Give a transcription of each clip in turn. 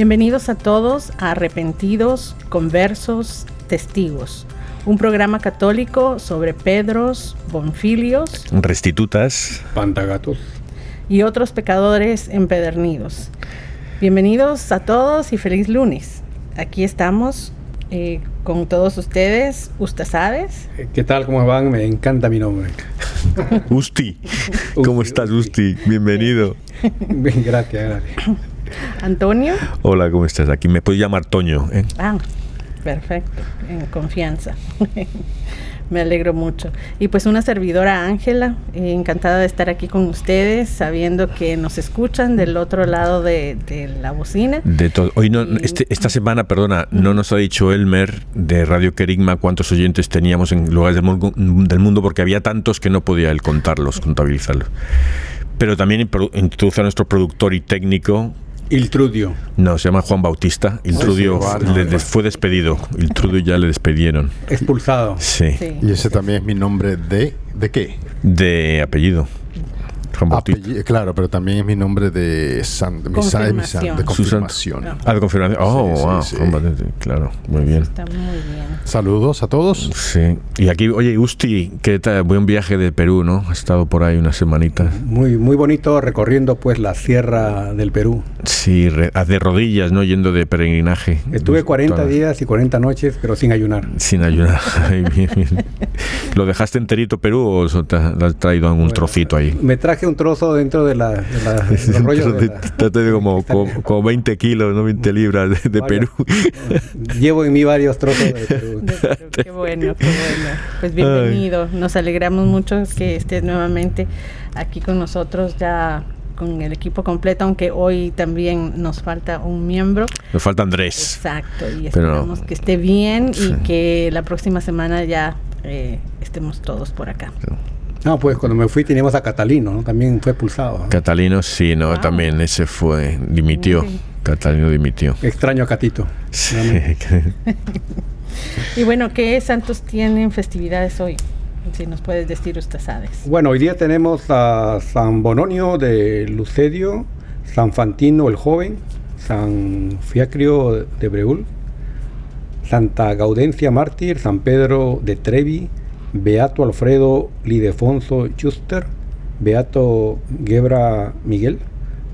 Bienvenidos a todos a Arrepentidos, Conversos, Testigos, un programa católico sobre Pedros, Bonfilios Restitutas, Pantagatos. y otros pecadores empedernidos. Bienvenidos a todos y feliz lunes. Aquí estamos eh, con todos ustedes, sabes. Eh, ¿Qué tal? ¿Cómo van? Me encanta mi nombre. Usti. ¿Cómo estás, Usti? Bienvenido. Bien, gracias, gracias. Antonio. Hola, ¿cómo estás? Aquí me puedes llamar Toño. ¿eh? Ah, perfecto, en confianza. Me alegro mucho. Y pues una servidora Ángela, eh, encantada de estar aquí con ustedes, sabiendo que nos escuchan del otro lado de, de la bocina. De todo. Hoy no, este- esta semana, perdona, no nos ha dicho Elmer de Radio Querigma cuántos oyentes teníamos en lugares del mundo, del mundo porque había tantos que no podía él contarlos, contabilizarlos. Pero también introdu- introduce a nuestro productor y técnico, Iltrudio. no, se llama Juan Bautista. Iltrudio sí, vale. le- le fue despedido. Iltrudio ya le despedieron. Expulsado. Sí, Sí. Y ese también es mi nombre de... ¿De qué? de apellido. Juan Bautista. Apellido, claro, pero también es mi nombre de san, de mi san- de mi san- de Confirmación. confirmación. No. Ah, de confirmación. Oh, Sí, sí, wow, sí. Juan Bautista, claro, muy bien. Está muy bien. Saludos a todos. Sí. Y aquí, oye, Usti, ¿qué tal? Buen viaje de Perú, ¿no? Has estado por ahí unas semanitas. Muy, muy bonito recorriendo pues la sierra del Perú. Sí, re- de rodillas, ¿no? Yendo de peregrinaje. Estuve 40 Todas- días y 40 noches, pero sin ayunar. Sin ayunar. Ay, bien, bien. ¿Lo dejaste enterito Perú o te has traído algún Bueno, trocito ahí? Me traje un trozo dentro de, la, de, la- de los rollos de la- de como, como, como 20 kilos, ¿no? 20 libras de. Perú. Llevo en mí varios trozos de Perú. De Perú, Qué bueno, qué bueno. Pues bienvenido. Nos alegramos mucho que estés nuevamente aquí con nosotros ya con el equipo completo, aunque hoy también nos falta un miembro. Nos falta Andrés. Exacto, y Pero- esperamos que esté bien Sí. y que la próxima semana ya eh, estemos todos por acá. No, pues cuando me fui teníamos a Catalino, ¿no? También fue expulsado. ¿no? Catalino, sí, no, también ese fue, dimitió. Sí. Catalino dimitió. Extraño a Catito. Sí. Y bueno, ¿qué santos tienen festividades hoy? Si nos puedes decir, usted sabes. Bueno, hoy día tenemos a San Bononio de Lucedio, San Fantino el Joven, San Fiacrio de Breul, Santa Gaudencia Mártir, San Pedro de Trevi, Beato Alfredo Lidefonso Schuster, Beato Gebra Miguel,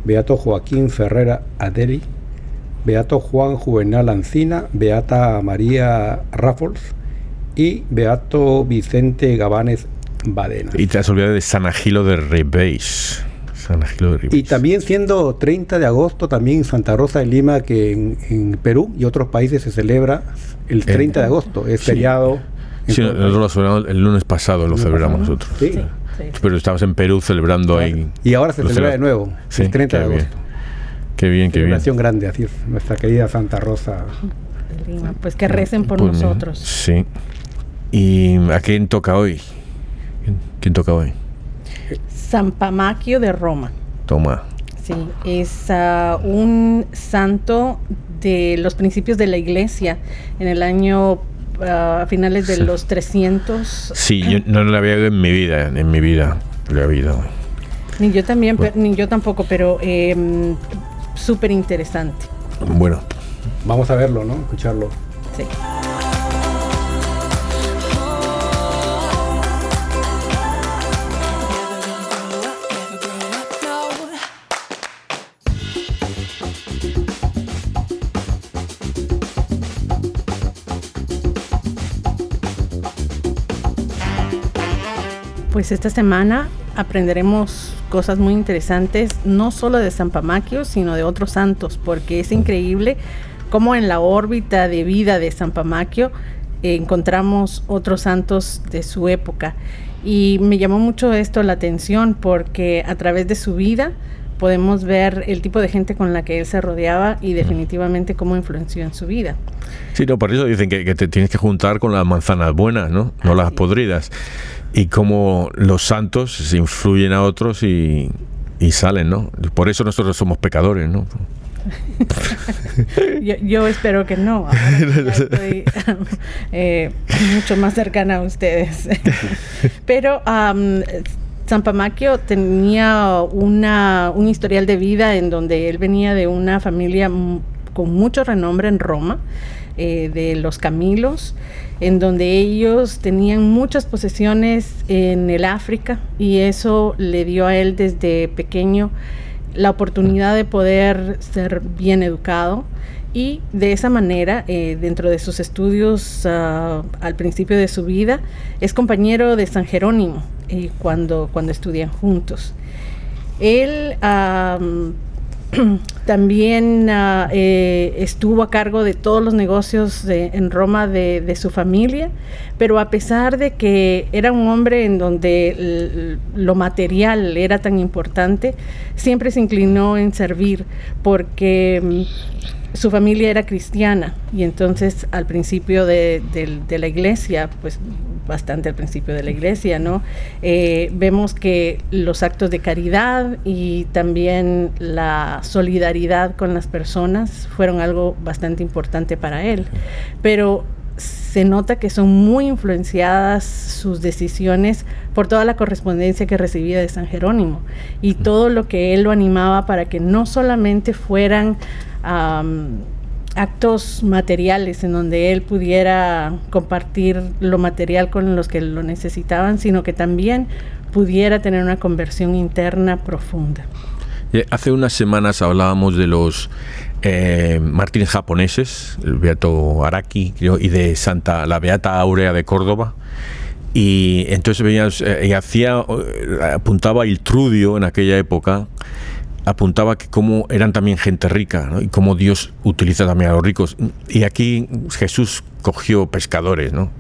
Beato Joaquín Ferrera Aderi, Beato Juan Juvenal Ancina, Beata María Raffles y Beato Vicente Gabanes Badena. Y te has olvidado de San Agilo de Ribéis. San Agilo de Ribéis. Y también siendo 30 de agosto, también Santa Rosa de Lima, que en, en Perú y otros países se celebra el 30 de agosto, es sí. feriado Sí, nosotros lo celebramos el lunes pasado, lo celebramos nosotros. Sí. Pero estabas en Perú celebrando ahí. Y ahora se celebra de nuevo, el 30 de agosto. Qué bien, qué bien. Celebración grande, así nuestra querida Santa Rosa. Pues que recen por pues nosotros. Sí. ¿Y a quién toca hoy? ¿Quién toca hoy? San Pamaquio de Roma. Toma. Sí, es ah, un santo de los principios de la iglesia en el año a finales de los 300. Sí, yo no lo había oído en mi vida, en mi vida lo había oído. Ni yo también, ni yo tampoco, pero eh, súper interesante. Bueno. Vamos a verlo, ¿no? Escucharlo. Sí. Pues esta semana aprenderemos cosas muy interesantes, no solo de San Pamaquio, sino de otros santos, porque es increíble cómo en la órbita de vida de San Pamaquio encontramos otros santos de su época. Y me llamó mucho esto la atención porque a través de su vida podemos ver el tipo de gente con la que él se rodeaba y definitivamente cómo influenció en su vida. Sí, no, por eso dicen que, te tienes que juntar con las manzanas buenas, ¿no? No las podridas y cómo los santos influyen a otros y, salen, ¿no? Por eso nosotros somos pecadores, ¿no? yo, espero que no. estoy eh, mucho más cercana a ustedes. Pero San Pamaquio tenía una, un historial de vida en donde él venía de una familia con mucho renombre en Roma, eh, de los Camilos en donde ellos tenían muchas posesiones en el África y eso le dio a él desde pequeño la oportunidad de poder ser bien educado y de esa manera, eh, dentro de sus estudios ah, al principio de su vida, es compañero de San Jerónimo eh, cuando, cuando estudian juntos. Él También ah, eh, estuvo a cargo de todos los negocios en Roma de, su familia, pero a pesar de que era un hombre en donde lo material era tan importante, siempre se inclinó en servir porque mm, su familia era cristiana y entonces al principio de, de la iglesia, pues bastante al principio de la iglesia, ¿no? Eh, vemos que los actos de caridad y también la solidaridad con las personas fueron algo bastante importante para él. Pero se nota que son muy influenciadas sus decisiones por toda la correspondencia que recibía de San Jerónimo y todo lo que él lo animaba para que no solamente fueran actos materiales en donde él pudiera compartir lo material con los que lo necesitaban, sino que también pudiera tener una conversión interna profunda. Hace unas semanas hablábamos de los eh, japoneses, el Beato Araki y de Santa, la Beata Aurea de Córdoba. Y entonces veías, eh, y hacía, eh, apuntaba el Trudio en aquella época apuntaba que cómo eran también gente rica y cómo Dios utiliza también a los ricos. Y aquí Jesús cogió pescadores, ¿no?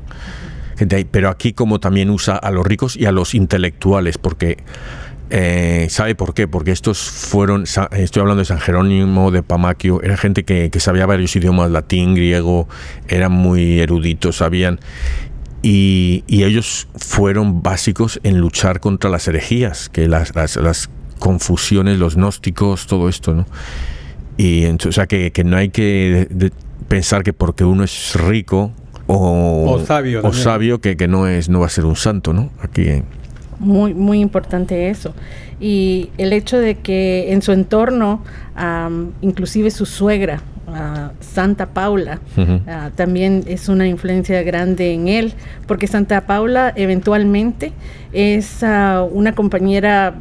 Pero aquí como también usa a los ricos y a los intelectuales, porque eh, ¿sabe por qué? Porque estos fueron, estoy hablando de San Jerónimo, de Pamaquio, era gente que, sabía varios idiomas, latín, griego, eran muy eruditos, sabían. Y, ellos fueron básicos en luchar contra las herejías, que las confusiones, los gnósticos, todo esto, ¿no? Y o sea que, no hay que pensar que porque uno es rico o, sabio, o sabio que, que, no es no va a ser un santo, ¿no? Aquí muy muy importante eso y el hecho de que en su entorno inclusive su suegra Santa Paula también es una influencia grande en él porque Santa Paula eventualmente es ah, una compañera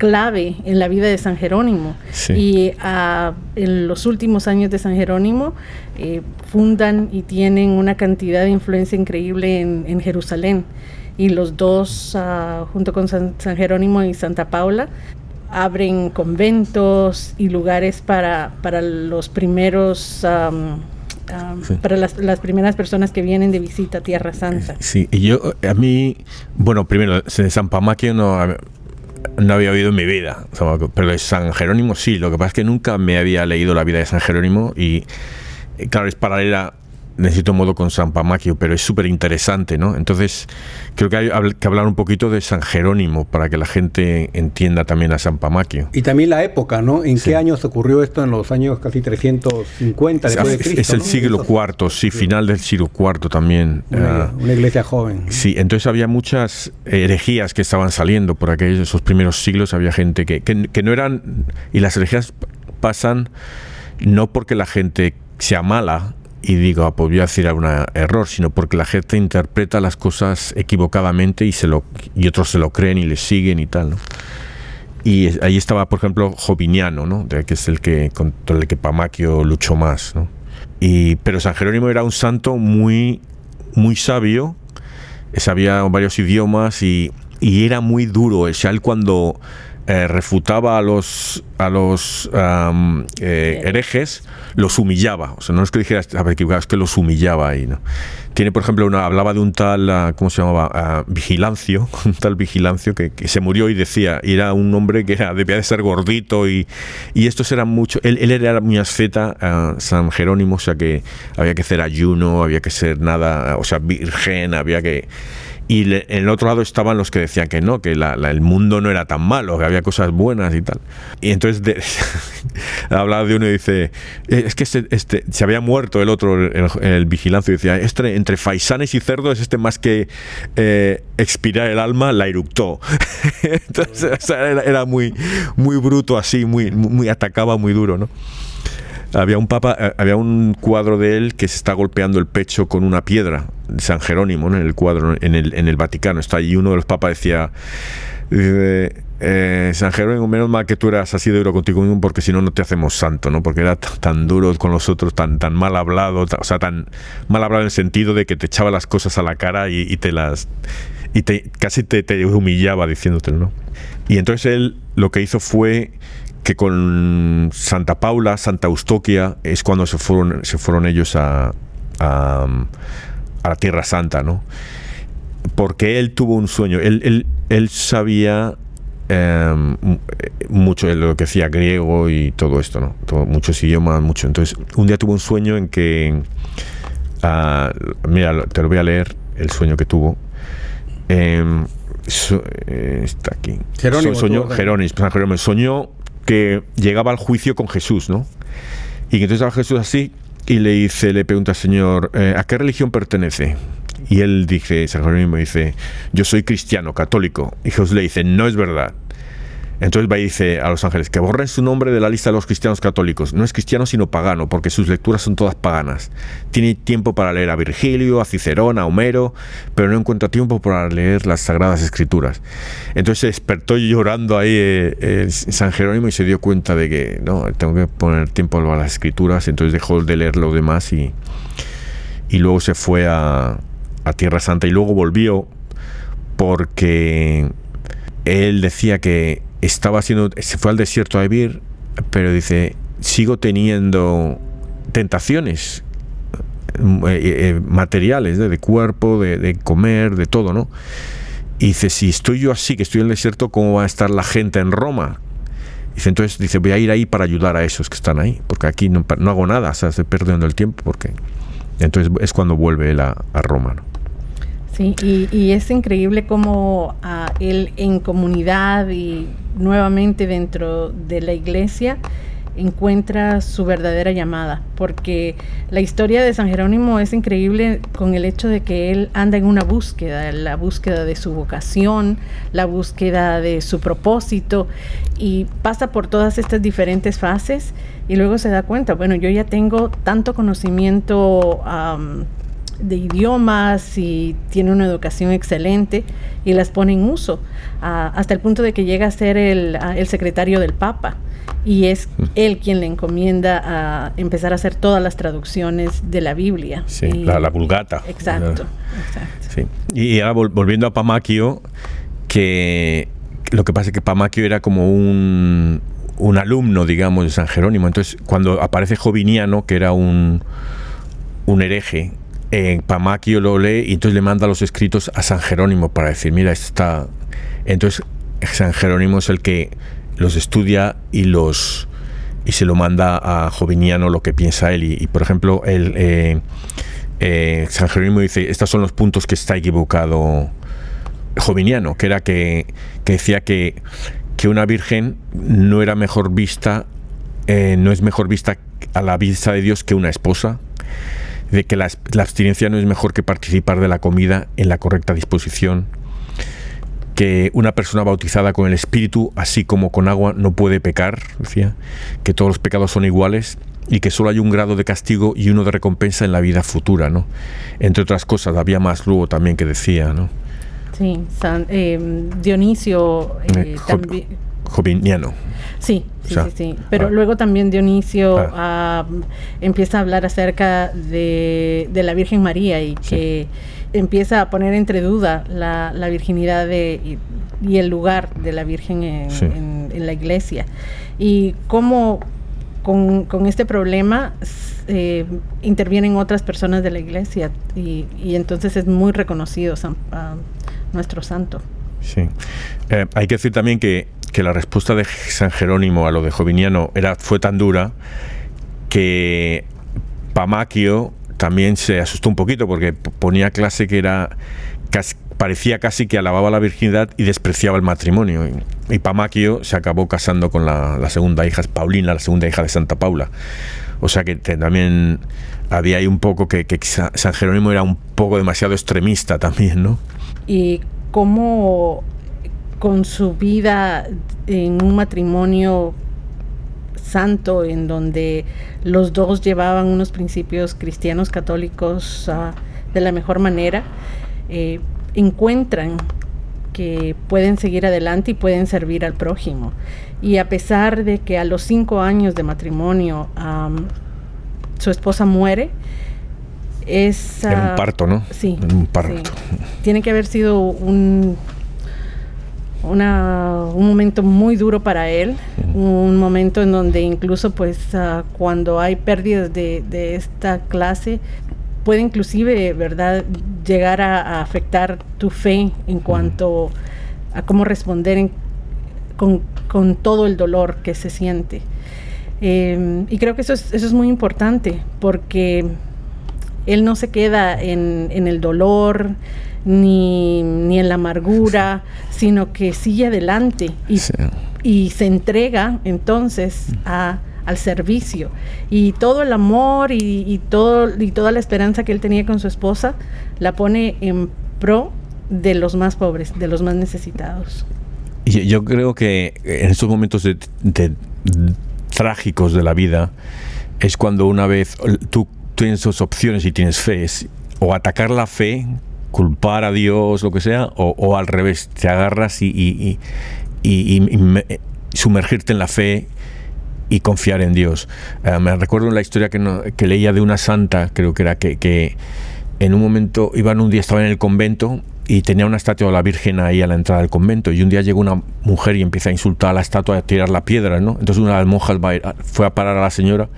clave en la vida de San Jerónimo. Y ah, en los últimos años de San Jerónimo eh, fundan y tienen una cantidad de influencia increíble en, Jerusalén. Y los dos, ah, junto con San, Jerónimo y Santa Paula, abren conventos y lugares para, para los primeros para las, las, primeras personas que vienen de visita a Tierra Santa. Sí, y yo, a mí, bueno, primero, San Pamaquio no, no había oído en mi vida, pero de San Jerónimo sí, lo que pasa es que nunca me había leído la vida de San Jerónimo y, claro, es paralela necesito modo con San Pamaquio, pero es súper interesante, ¿no? Entonces, creo que hay que hablar un poquito de San Jerónimo para que la gente entienda también a San Pamaquio. Y también la época, ¿no? ¿En qué años ocurrió esto? En los años casi 350 después de Cristo. Es el siglo IV, sí, final del siglo IV también. Una, ah, una, iglesia joven. Sí, entonces había muchas herejías que estaban saliendo por aquellos esos primeros siglos. Había gente que, que, que no eran. Y las herejías pasan no porque la gente sea mala, y digo, ah, pues voy a decir algún error, sino porque la gente interpreta las cosas equivocadamente y, se lo, y otros se lo creen y le siguen y tal. ¿no? Y ahí estaba, por ejemplo, Joviniano, ¿no? que es el que contra el que Pamaquio luchó más. ¿no? Y, pero San Jerónimo era un santo muy, muy sabio, sabía varios idiomas y, y era muy duro. O sea, él cuando eh, refutaba a los, a los eh, herejes, los humillaba. O sea, no es que es que los humillaba ahí. ¿no? Tiene, por ejemplo, una, hablaba de un tal, ah, ¿cómo se llamaba? Ah, Vigilancio, un tal Vigilancio que, se murió y decía, y era un hombre que era, debía de ser gordito y, y estos eran mucho, él, él era muy asceta, ah, San Jerónimo, o sea que había que hacer ayuno, había que ser nada, o sea, virgen, había que y en el otro lado estaban los que decían que no, que el mundo no era tan malo, que había cosas buenas y tal. Y entonces de, hablaba de uno y dice, eh, es que este, este, se había muerto el otro, el, vigilante, y decía, este, entre faisanes y cerdos, este más que eh, expirar el alma, la eructó. entonces era, muy, muy bruto así, muy, muy atacaba muy duro, ¿no? Había un papa, eh, había un cuadro de él que se está golpeando el pecho con una piedra, San Jerónimo, en el cuadro, en el, en el Vaticano. Está allí uno de los papas decía, eh, San Jerónimo, menos mal que tú eras así de duro contigo mismo, porque si no, no te hacemos santo, ¿no? Porque era tan duro con los otros, tan, tan mal hablado, o sea, tan mal hablado en el sentido de que te echaba las cosas a la cara y, te las. y te, casi te, te humillaba diciéndote, ¿no? Y entonces él lo que hizo fue que con Santa Paula, Santa Eustoquia, es cuando se fueron, se fueron ellos a, a, la Tierra Santa, ¿no? Porque él tuvo un sueño, él, él, sabía em, mucho de lo que decía griego y todo esto, ¿no? muchos idiomas, mucho. Entonces, un día tuvo un sueño en que, ah, mira, te lo voy a leer, el sueño que tuvo. Em, eh, está aquí. Jerónimo, soñó, Jerónimo, soñó que llegaba al juicio con Jesús, ¿no? Y entonces va Jesús así y le dice, le pregunta al Señor, eh, ¿a qué religión pertenece? Y él dice, San dice, yo soy cristiano, católico. Y Jesús le dice, no es verdad. Entonces va y dice a los ángeles que borren su nombre de la lista de los cristianos católicos. No es cristiano sino pagano, porque sus lecturas son todas paganas. Tiene tiempo para leer a Virgilio, a Cicerón, a Homero, pero no encuentra tiempo para leer las sagradas escrituras. Entonces se despertó llorando ahí eh, San Jerónimo y se dio cuenta de que no, tengo que poner tiempo a las escrituras. Entonces dejó de leer lo demás y, y luego se fue a, a Tierra Santa y luego volvió porque él decía que estaba haciendo, se fue al desierto a vivir, pero dice, sigo teniendo tentaciones eh, eh, materiales, de cuerpo, de, comer, de todo, ¿no? Y dice, si estoy yo así, que estoy en el desierto, ¿cómo va a estar la gente en Roma? Dice, entonces, dice, voy a ir ahí para ayudar a esos que están ahí, porque aquí no, hago nada, o sea, perdiendo el tiempo, porque... Entonces es cuando vuelve él a, a Roma, ¿no? Y, es increíble cómo ah, él en comunidad y nuevamente dentro de la iglesia encuentra su verdadera llamada, porque la historia de San Jerónimo es increíble con el hecho de que él anda en una búsqueda, la búsqueda de su vocación, la búsqueda de su propósito, y pasa por todas estas diferentes fases y luego se da cuenta, bueno, yo ya tengo tanto conocimiento de idiomas y tiene una educación excelente y las pone en uso, ah, hasta el punto de que llega a ser el, ah, el secretario del Papa y es mm. él quien le encomienda a empezar a hacer todas las traducciones de la Biblia. Sí, la, la, vulgata. Exacto, Sí. Y ahora volviendo a Pamaquio, que lo que pasa es que Pamaquio era como un, un alumno, digamos, de San Jerónimo. Entonces, cuando aparece Joviniano, que era un un hereje, en Pamaquio lo lee y entonces le manda los escritos a San Jerónimo para decir, mira, está... Entonces San Jerónimo es el que los estudia y los y se lo manda a Joviniano lo que piensa él. Y, por ejemplo, el, eh, eh, San Jerónimo dice, estos son los puntos que está equivocado Joviniano, que era que, decía que, que, una virgen no era mejor vista, eh, no es mejor vista a la vista de Dios que una esposa, de que la, abstinencia no es mejor que participar de la comida en la correcta disposición, que una persona bautizada con el Espíritu, así como con agua, no puede pecar, decía, que todos los pecados son iguales y que solo hay un grado de castigo y uno de recompensa en la vida futura, ¿no? Entre otras cosas, había más luego también que decía, ¿no? Sí, eh, Dionisio eh, eh Joviniano. Sí, sí, sí, Pero ah. luego también Dionisio ah. Ah, empieza a hablar acerca de, la Virgen María y que empieza a poner entre duda la, virginidad de, y, el lugar de la Virgen en, la iglesia. Y cómo con, este problema eh, intervienen otras personas de la iglesia y, entonces es muy reconocido nuestro santo. Sí. Eh, hay que decir también que que la respuesta de San Jerónimo a lo de Joviniano era, fue tan dura que Pamaquio también se asustó un poquito porque ponía clase que era parecía casi que alababa la virginidad y despreciaba el matrimonio. Y, Pamaquio se acabó casando con la, segunda hija, Paulina, la segunda hija de Santa Paula. O sea que también había ahí un poco que, que San Jerónimo era un poco demasiado extremista también, ¿no? Y cómo con su vida en un matrimonio santo en donde los dos llevaban unos principios cristianos católicos ah, de la mejor manera, eh, encuentran que pueden seguir adelante y pueden servir al prójimo. Y a pesar de que a los cinco años de matrimonio su esposa muere, es... en un parto, ¿no? Sí. En un parto. Tiene que haber sido un una, un momento muy duro para él, un momento en donde incluso pues ah, cuando hay pérdidas de, esta clase puede inclusive, ¿verdad?, llegar a, afectar tu fe en cuanto a cómo responder con, todo el dolor que se siente. Em, y creo que eso es, eso es muy importante porque él no se queda en, en el dolor, ni, ni en la amargura, sino que sigue adelante y, y se entrega entonces a, al servicio. Y todo el amor y, todo, y toda la esperanza que él tenía con su esposa la pone en pro de los más pobres, de los más necesitados. Y yo creo que en estos momentos de, trágicos de la vida es cuando una vez tú tienes dos opciones y tienes fe, o atacar la fe culpar a Dios, lo que sea, o, al revés, te agarras y, sumergirte en la fe y confiar en Dios. Eh, me recuerdo la historia que, que, leía de una santa, creo que era que, que en un momento, iban un día, estaba en el convento y tenía una estatua de la Virgen ahí a la entrada del convento. Y un día llegó una mujer y empieza a insultar a la estatua, a tirar la piedra, ¿no? Entonces una de las monjas fue a parar a la señora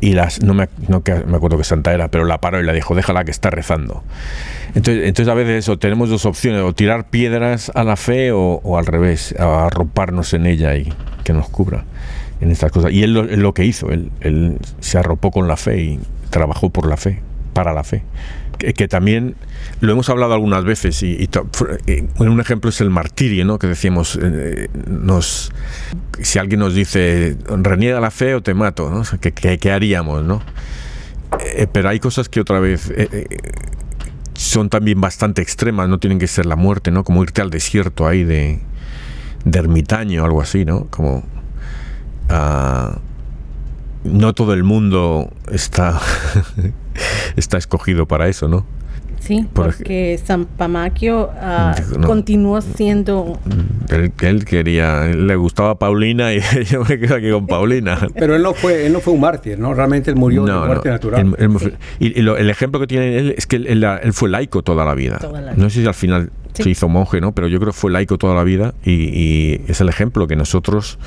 y las no me, no me acuerdo qué santa era, pero la paró y la dijo, déjala que está rezando. Entonces, entonces a veces eso, tenemos dos opciones, o tirar piedras a la fe o, al revés, arroparnos en ella y que nos cubra en estas cosas. Y él lo, lo que hizo, él, él se arropó con la fe y trabajó por la fe, para la fe que, también lo hemos hablado algunas veces y, un ejemplo es el martirio, ¿no? Que decíamos, eh, nos, si alguien nos dice, reniega la fe o te mato, ¿no? ¿qué, haríamos, no? Eh, pero hay cosas que otra vez eh, son también bastante extremas, no tienen que ser la muerte, ¿no? Como irte al desierto ahí de, de ermitaño o algo así, ¿no? Como... Uh, no todo el mundo está, está escogido para eso, ¿no? Sí, porque San Pamaquio ah, continuó siendo... Él, quería, le gustaba Paulina y yo me quedo aquí con Paulina. Pero él no fue, él no fue un mártir, ¿no? Realmente él murió de muerte natural. y, el ejemplo que tiene él es que él, fue laico toda la vida. No sé si al final se hizo monje, ¿no? Pero yo creo que fue laico toda la vida y, es el ejemplo que nosotros,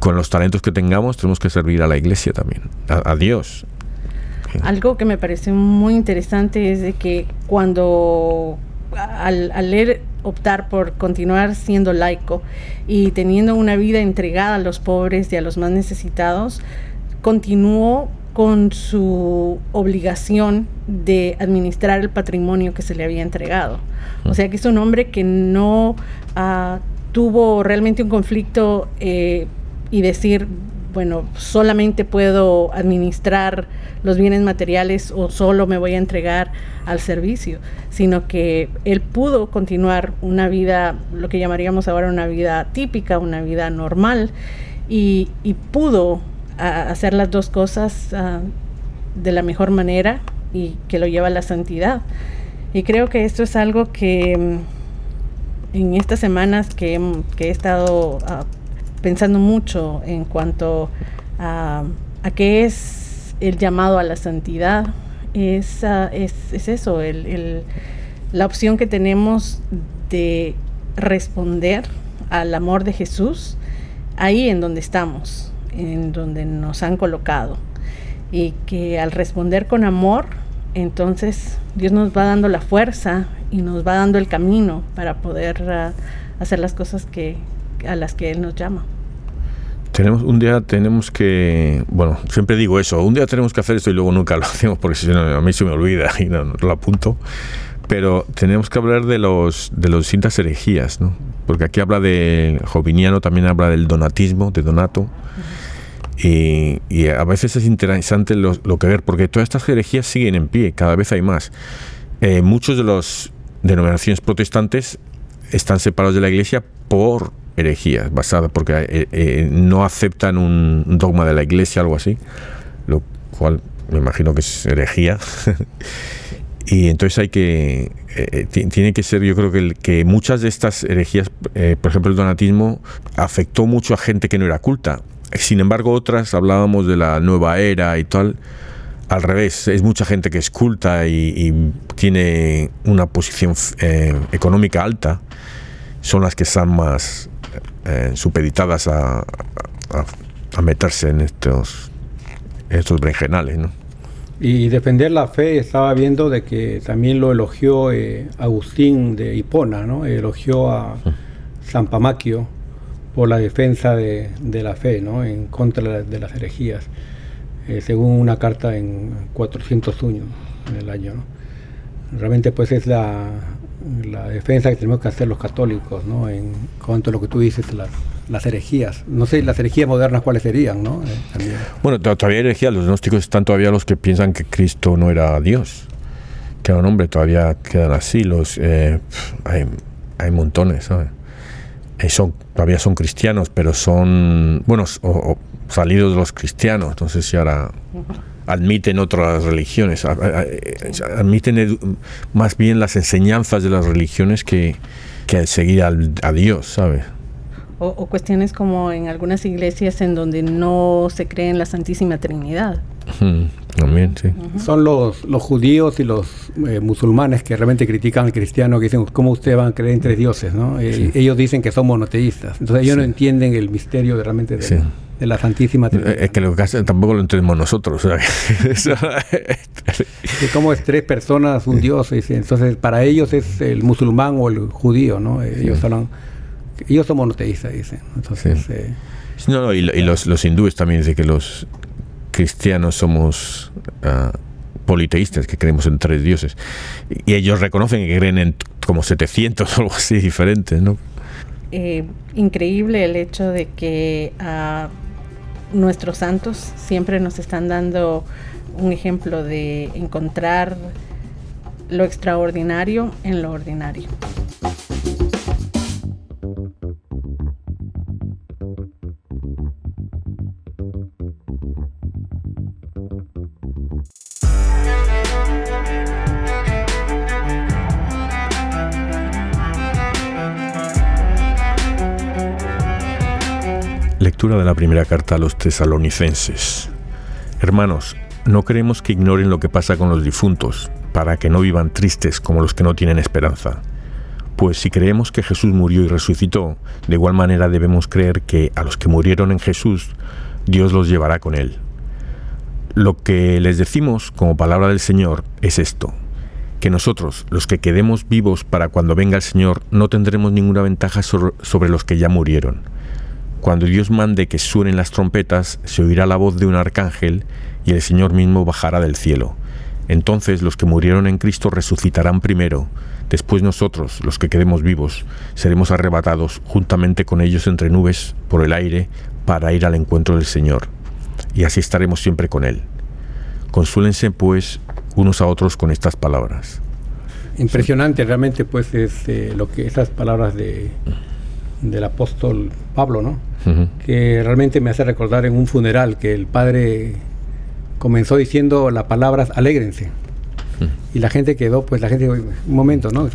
con los talentos que tengamos, tenemos que servir a la iglesia también, a, Dios. Algo que me parece muy interesante es de que cuando al, al leer optar por continuar siendo laico y teniendo una vida entregada a los pobres y a los más necesitados, continuó con su obligación de administrar el patrimonio que se le había entregado. O sea que es un hombre que no uh, tuvo realmente un conflicto eh, y decir, bueno, solamente puedo administrar los bienes materiales o solo me voy a entregar al servicio, sino que él pudo continuar una vida, lo que llamaríamos ahora una vida típica, una vida normal, y, pudo hacer las dos cosas uh, de la mejor manera y que lo lleva a la santidad. Y creo que esto es algo que mm, en estas semanas que, que he estado uh, pensando mucho en cuanto a, qué es el llamado a la santidad. Es, uh, es, es, eso, el, el, la opción que tenemos de responder al amor de Jesús ahí en donde estamos, en donde nos han colocado. Y que al responder con amor, entonces Dios nos va dando la fuerza y nos va dando el camino para poder uh, hacer las cosas que, a las que Él nos llama. Tenemos, un día tenemos que, bueno, siempre digo eso, un día tenemos que hacer esto y luego nunca lo hacemos porque si no, a mí se me olvida y no, no lo apunto. Pero tenemos que hablar de los de las distintas herejías, ¿no? Porque aquí habla de Joviniano, también habla del donatismo, de Donato. Y, y, a veces es interesante lo, lo, que ver, porque todas estas herejías siguen en pie, cada vez hay más. Eh, muchos de las denominaciones protestantes están separados de la iglesia por herejías basadas porque eh, eh, no aceptan un dogma de la iglesia algo así lo cual me imagino que es herejía. Y entonces hay que eh, tiene que ser yo creo que, que muchas de estas herejías por ejemplo el donatismo afectó mucho a gente que no era culta. Sin embargo otras hablábamos de la nueva era y tal al revés, es mucha gente que es culta y, y tiene una posición económica alta, son las que están más eh, supeditadas a, a, meterse en estos, estos berenjenales. ¿no? Y defender la fe, estaba viendo de que también lo elogió eh, Agustín de Hipona, ¿no? elogió a San Pamaquio por la defensa de, de la fe, ¿no? en contra de las herejías, eh, según una carta en 401 en el año. ¿no? Realmente pues es la, la defensa que tenemos que hacer los católicos, ¿no? En cuanto a lo que tú dices, las herejías. No sé, las herejías modernas cuáles serían, ¿no? Eh, bueno, todavía hay herejías. Los gnósticos están todavía los que piensan que Cristo no era Dios, que era un hombre. Todavía quedan así. Los eh, hay, hay montones, ¿sabes? Todavía son cristianos, pero son, bueno, salidos de los cristianos. Entonces, si ahora admiten otras religiones, admiten más bien las enseñanzas de las religiones que, que seguir a Dios, ¿sabes? O, cuestiones como en algunas iglesias en donde no se cree en la Santísima Trinidad. también, sí. Son los, los judíos y los eh, musulmanes que realmente critican al cristiano, que dicen, ¿cómo ustedes van a creer en tres dioses? ¿no? Eh, ellos dicen que son monoteístas. Entonces ellos no entienden el misterio de realmente de, de la Santísima eh, Trinidad. Es que lo que tampoco lo entendemos nosotros. ¿Cómo es tres personas, un Dios? Entonces, para ellos es el musulmán o el judío, ¿no? Ellos hablan, ellos son monoteístas, dicen. Entonces, eh, no, no, y, los, los, hindúes también dicen que los cristianos somos uh, politeístas, que creemos en tres dioses. Y ellos reconocen que creen en como 700 o algo así diferentes, ¿no? Eh, increíble el hecho de que uh, nuestros santos siempre nos están dando un ejemplo de encontrar lo extraordinario en lo ordinario. De la primera carta a los tesalonicenses. Hermanos, no queremos que ignoren lo que pasa con los difuntos, para que no vivan tristes como los que no tienen esperanza. Pues si creemos que Jesús murió y resucitó, de igual manera debemos creer que a los que murieron en Jesús, Dios los llevará con él. Lo que les decimos como palabra del Señor es esto, que nosotros, los que quedemos vivos para cuando venga el Señor, no tendremos ninguna ventaja sobre los que ya murieron. Cuando Dios mande que suenen las trompetas, se oirá la voz de un arcángel y el Señor mismo bajará del cielo. Entonces los que murieron en Cristo resucitarán primero, después nosotros, los que quedemos vivos, seremos arrebatados juntamente con ellos entre nubes por el aire para ir al encuentro del Señor, y así estaremos siempre con Él. Consúlense pues unos a otros con estas palabras. Impresionante realmente pues es eh, lo que esas palabras de, del apóstol Pablo, ¿no? Que realmente me hace recordar en un funeral que el padre comenzó diciendo las palabras alégrense. Y la gente quedó, pues la gente, un momento, ¿no?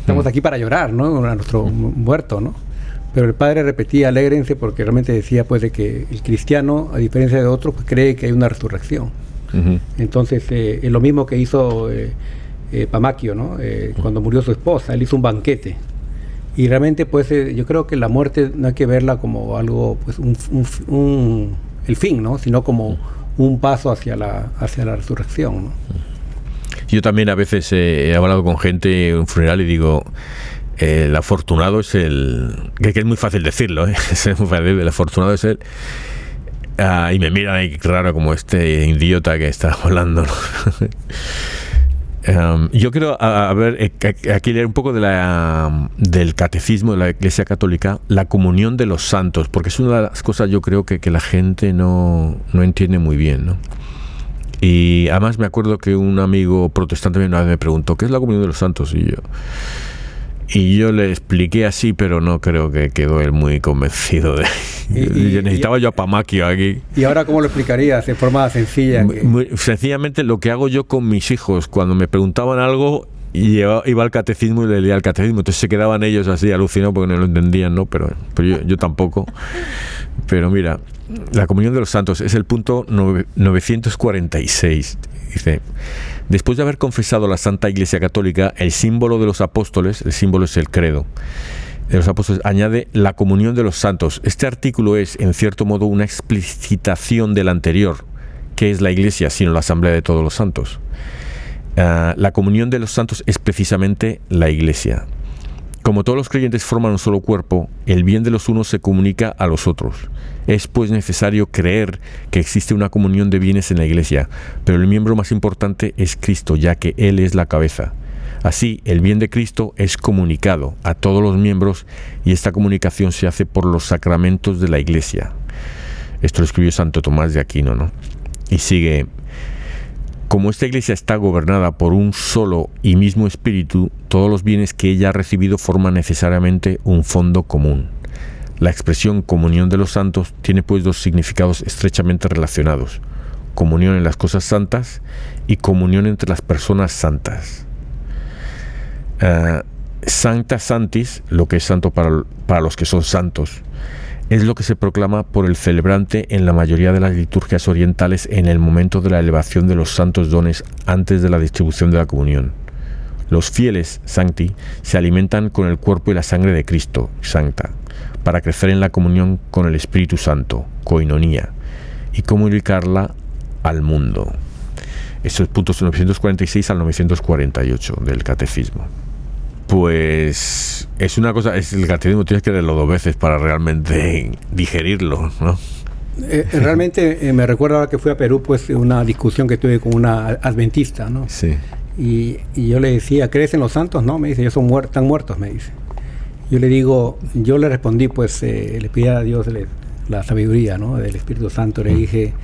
Estamos aquí para llorar, ¿no? A nuestro muerto, ¿no? Pero el padre repetía alégrense porque realmente decía, pues, de que el cristiano, a diferencia de otros, pues cree que hay una resurrección. Entonces, eh, es lo mismo que hizo eh, eh Pamaquio, ¿no? Eh, cuando murió su esposa, él hizo un banquete. Y realmente, pues, yo creo que la muerte no hay que verla como algo, pues, un, el fin, ¿no? Sino como un paso hacia la, hacia la resurrección. Yo también a veces he hablado con gente en un funeral y digo, el afortunado es el... que, es muy fácil decirlo, ¿eh? el afortunado es el... Ah, y me miran ahí raro como este idiota que está hablando. Em, yo quiero a, ver eh, aquí leer un poco de la, del catecismo de la Iglesia Católica, la comunión de los santos, porque es una de las cosas yo creo que, la gente no, no, entiende muy bien. ¿no? Y además me acuerdo que un amigo protestante una me preguntó, ¿qué es la comunión de los santos? Y yo, y yo le expliqué así, pero no creo que quedó él muy convencido de. Y, necesitaba yo a Pamaquio aquí. ¿Y ahora cómo lo explicarías de forma sencilla? sencillamente lo que hago yo con mis hijos, cuando me preguntaban algo, iba, iba al catecismo y le leía el catecismo. Entonces se quedaban ellos así alucinados porque no lo entendían, ¿no? Pero, pero yo, yo tampoco. Pero mira, la comunión de los santos es el punto 946. Dice. Después de haber confesado la Santa Iglesia Católica, el símbolo de los apóstoles, el símbolo es el credo, de los apóstoles añade la comunión de los santos. Este artículo es, en cierto modo, una explicitación del anterior, que es la Iglesia, sino la Asamblea de todos los santos. Ah, la comunión de los santos es precisamente la Iglesia. Como todos los creyentes forman un solo cuerpo, el bien de los unos se comunica a los otros. Es pues necesario creer que existe una comunión de bienes en la Iglesia, pero el miembro más importante es Cristo, ya que Él es la cabeza. Así, el bien de Cristo es comunicado a todos los miembros y esta comunicación se hace por los sacramentos de la Iglesia. Esto lo escribió Santo Tomás de Aquino, ¿no? Y sigue, como esta iglesia está gobernada por un solo y mismo espíritu, todos los bienes que ella ha recibido forman necesariamente un fondo común. La expresión comunión de los santos tiene pues dos significados estrechamente relacionados, comunión en las cosas santas y comunión entre las personas santas. Uh, Sancta Santis, lo que es santo para, para los que son santos, es lo que se proclama por el celebrante en la mayoría de las liturgias orientales en el momento de la elevación de los santos dones antes de la distribución de la comunión. Los fieles, sancti, se alimentan con el cuerpo y la sangre de Cristo, sancta, para crecer en la comunión con el Espíritu Santo, coinonía, y comunicarla al mundo. Estos puntos 946 al 948 del Catecismo pues es una cosa, es el catecismo tienes que leerlo dos veces para realmente digerirlo, ¿no? Eh, eh, realmente eh, me recuerda que fui a Perú, pues una discusión que tuve con una adventista, ¿no? Sí. Y, yo le decía, ¿crees en los santos? No, me dice, ellos son están muertos, me dice. Yo le digo, yo le respondí, pues le pedí a Dios la sabiduría, ¿no? Del Espíritu Santo, le mm. dije,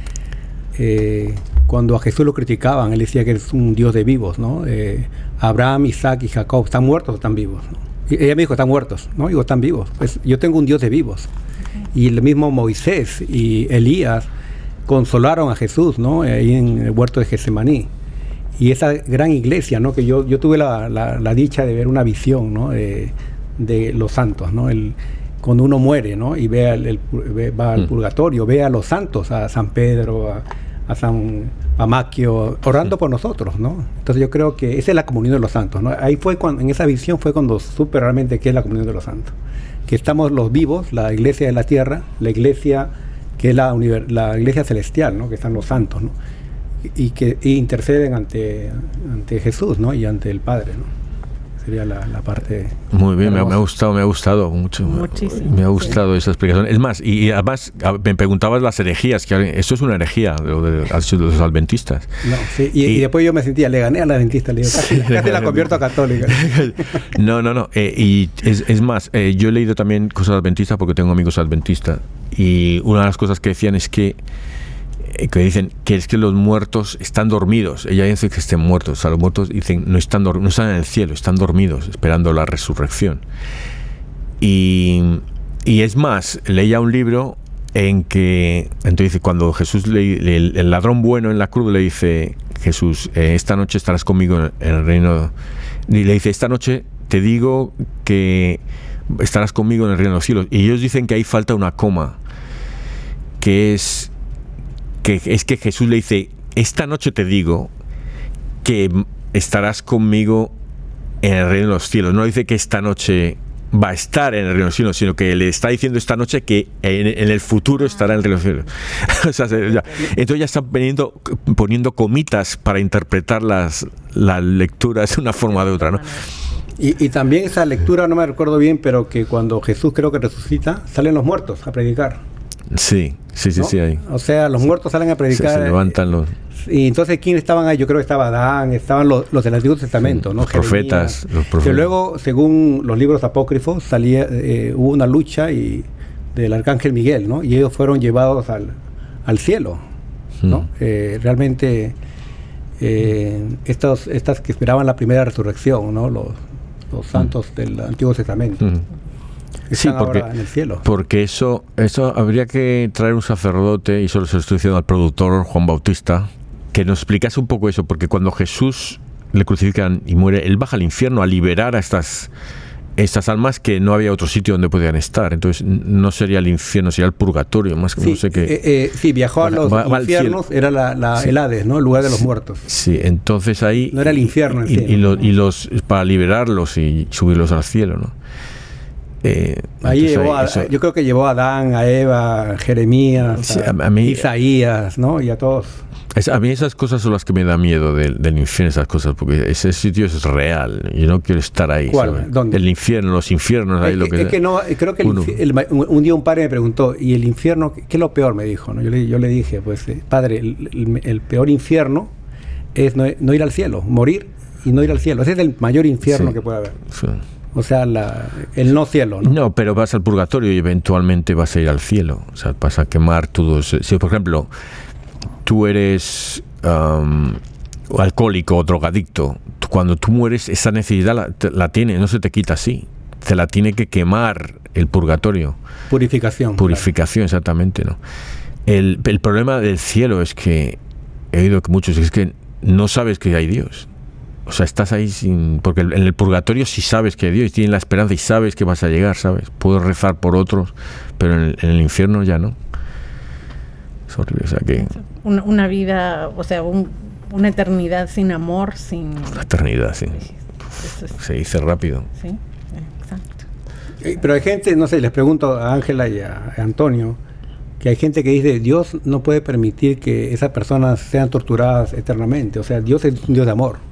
cuando a Jesús lo criticaban, él decía que es un Dios de vivos, ¿no? Abraham, Isaac y Jacob, ¿están muertos o están vivos? Y ella me dijo, están muertos, ¿no? Digo, están vivos. Pues yo tengo un Dios de vivos. Y el mismo Moisés y Elías consolaron a Jesús, ¿no? Ahí en el huerto de Getsemaní. Y esa gran iglesia, ¿no? Que yo, yo tuve la, dicha de ver una visión, ¿no? De, los santos, ¿no? El, cuando uno muere, ¿no? Y ve, el, va al mm. purgatorio, ve a los santos, a San Pedro, a, a San Pamaquio, orando por nosotros, ¿no? Entonces yo creo que esa es la comunión de los santos, ¿no? Ahí fue cuando, en esa visión fue cuando supe realmente qué es la comunión de los santos. Que estamos los vivos, la iglesia de la tierra, la iglesia que es la, la iglesia celestial, ¿no? Que están los santos, ¿no? y que interceden ante, ante Jesús, ¿no? Y ante el Padre, ¿no? Sería la, parte. Muy bien, me, ha gustado, me ha gustado mucho. Muchísimo. Me ha gustado esa explicación. Es más, y, además me preguntabas las herejías, que eso es una herejía de, los adventistas. No, sí, y, después yo me sentía, le gané a la adventista, le digo, casi, la convierto a católica. no, no, no. Eh, y es, es más, eh, yo he leído también cosas adventistas porque tengo amigos adventistas. Y una de las cosas que decían es que que dicen que es que los muertos están dormidos. Ella dice que estén muertos. O sea, los muertos dicen no están, no están en el cielo, están dormidos, esperando la resurrección. Y, y es más, leía un libro en que, entonces cuando Jesús, le, el, ladrón bueno en la cruz le dice, Jesús, eh, esta noche estarás conmigo en el reino. Y le dice, esta noche te digo que estarás conmigo en el reino de los cielos. Y ellos dicen que ahí falta una coma, que es que es que Jesús le dice, esta noche te digo que estarás conmigo en el reino de los cielos. No dice que esta noche va a estar en el reino de los cielos, sino que le está diciendo esta noche que en, el futuro estará en el reino de los cielos. entonces ya están poniendo, poniendo comitas para interpretar las, las lecturas de una forma o de otra. ¿no? Y, y, también esa lectura, no me recuerdo bien, pero que cuando Jesús creo que resucita, salen los muertos a predicar. Sí, sí, sí, sí. Hay. O sea, los muertos salen a predicar. Se, levantan los. Y entonces, ¿quién estaban ahí? Yo creo que estaba Adán, estaban los, los del Antiguo Testamento, ¿no? Los profetas, los profetas. Que luego, según los libros apócrifos, salía, eh, hubo una lucha y del arcángel Miguel, ¿no? Y ellos fueron llevados al, al cielo, ¿no? Hmm. Eh, realmente, eh, estos, estas que esperaban la primera resurrección, ¿no? Los, los santos hmm. del Antiguo Testamento. Hmm sí, porque, en el cielo. Porque eso, eso habría que traer un sacerdote, y solo se lo estoy diciendo al productor Juan Bautista, que nos explicase un poco eso, porque cuando Jesús le crucifican y muere, él baja al infierno a liberar a estas estas almas que no había otro sitio donde podían estar. Entonces no sería el infierno, sería el purgatorio, más que sí, no sé qué. Eh, eh, sí, viajó a los infiernos, era la, la el Hades, ¿no? El lugar de los muertos. Sí, entonces ahí... No era el infierno. y, y, y, los, para liberarlos y subirlos al cielo, ¿no? Eh, ahí yo creo que llevó a Adán, a Eva, a Jeremías, a, Isaías, ¿no? Y a todos. a mí esas cosas son las que me da miedo del, infierno, esas cosas, porque ese sitio es real. Yo no quiero estar ahí. ¿Cuál? ¿Dónde? El infierno, los infiernos, ahí lo que. Es que no, creo que un día un padre me preguntó, ¿y el infierno qué es lo peor? Me dijo. ¿no? Yo, le, yo le dije, pues, eh, padre, el, peor infierno es no, ir al cielo, morir y no ir al cielo. Ese es el mayor infierno que puede haber. Sí. O sea, el no cielo, ¿no? No, pero vas al purgatorio y eventualmente vas a ir al cielo. O sea, vas a quemar todos. Si, por ejemplo, tú eres alcohólico o drogadicto, cuando tú mueres, esa necesidad la, la tiene, no se te quita así. Se la tiene que quemar el purgatorio. Purificación. Purificación, exactamente, ¿no? El, el problema del cielo es que he oído que muchos es que no sabes que hay Dios o sea, estás ahí sin. Porque en el purgatorio sí sabes que Dios tiene la esperanza y sabes que vas a llegar, ¿sabes? Puedes rezar por otros, pero en el, infierno ya no. Es horrible, o sea que. Una, vida, o sea, una eternidad sin amor, sin. Una eternidad, sí. Se dice rápido. Sí, exacto. Eh, pero hay gente, no sé, les pregunto a Ángela y a Antonio que hay gente que dice Dios no puede permitir que esas personas sean torturadas eternamente. O sea, Dios es un Dios de amor.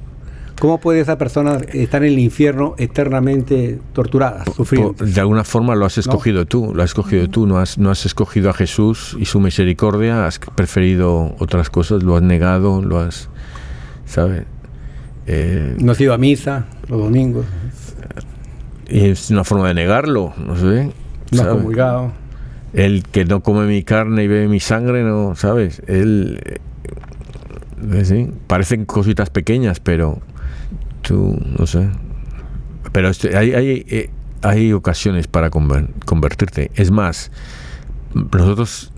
¿Cómo puede esa persona estar en el infierno eternamente torturada, sufriendo? De alguna forma lo has escogido tú, lo has escogido tú, no has, no has escogido a Jesús y su misericordia, has preferido otras cosas, lo has negado, lo has, ¿sabes? Eh, no has ido a misa los domingos. Es una forma de negarlo, no sé. No has comulgado. El que no come mi carne y bebe mi sangre, no, ¿sabes? Él... Eh, sí, parecen cositas pequeñas, pero tú, no sé. Pero este, hay, hay, eh, hay ocasiones para convertirte. Es más, nosotros,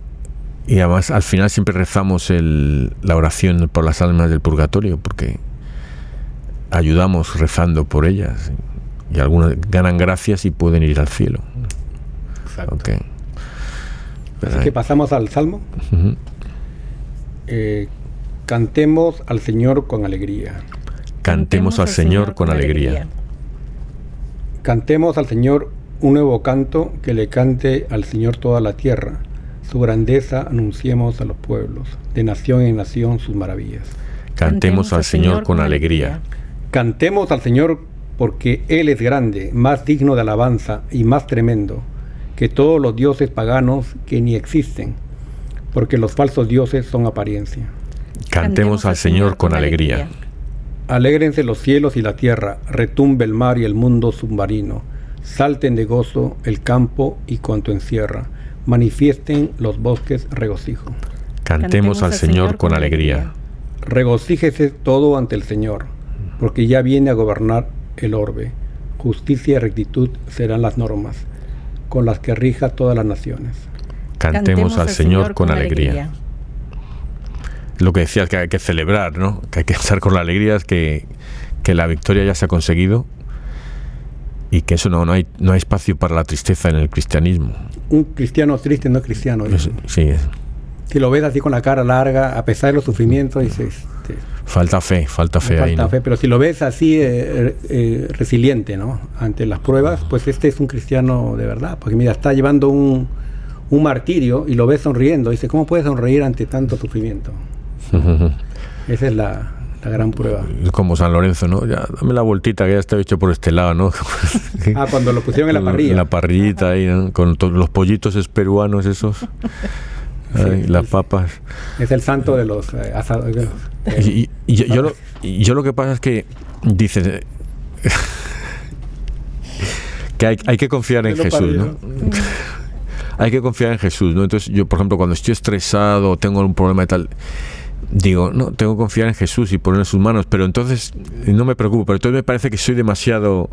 y además al final siempre rezamos el, la oración por las almas del purgatorio, porque ayudamos rezando por ellas. Y algunas ganan gracias y pueden ir al cielo. Exacto. Así que pasamos al Salmo. Eh, cantemos al Señor con alegría. Cantemos al Señor con alegría. Cantemos al Señor un nuevo canto que le cante al Señor toda la tierra. su grandeza anunciemos a los pueblos, de nación en nación sus maravillas. Cantemos al Señor con alegría. Cantemos al Señor porque Él es grande, más digno de alabanza y más tremendo que todos los dioses paganos que ni existen, porque los falsos dioses son apariencia. Cantemos al Señor con alegría. Alégrense los cielos y la tierra, retumbe el mar y el mundo submarino, salten de gozo el campo y cuanto encierra, manifiesten los bosques regocijo. Cantemos, al Señor con alegría. Regocíjese todo ante el Señor, porque ya viene a gobernar el orbe. Justicia y rectitud serán las normas, con las que rija todas las naciones. Cantemos, al Señor, con, alegría. Lo que decías que hay que celebrar, ¿no? Que hay que estar con la alegría, es que, que la victoria ya se ha conseguido y que eso no, no, hay, no hay espacio para la tristeza en el cristianismo. Un cristiano triste no es cristiano. sí, es. Si lo ves así con la cara larga, a pesar de los sufrimientos, dices... Este, falta fe, falta fe ahí. Falta fe, pero si lo ves así eh, eh, resiliente, ¿no? Ante las pruebas, pues este es un cristiano de verdad. Porque mira, está llevando un, un martirio y lo ves sonriendo. Dice, ¿cómo puedes sonreír ante tanto sufrimiento? Esa es la, la gran prueba. Es como San Lorenzo, ¿no? Ya, dame la vueltita que ya está hecho por este lado, ¿no? ah, cuando lo pusieron en la parrilla. En la parrillita ahí, con los pollitos peruanos esos. las papas. Es el santo de los eh, asados. Y, yo, lo, yo, lo, que pasa es que dices que hay, hay, que confiar en Jesús, ¿no? hay que confiar en Jesús, ¿no? Entonces yo, por ejemplo, cuando estoy estresado o tengo un problema y tal, digo, no, tengo que confiar en Jesús y poner en sus manos, pero entonces no me preocupo, pero entonces me parece que soy demasiado,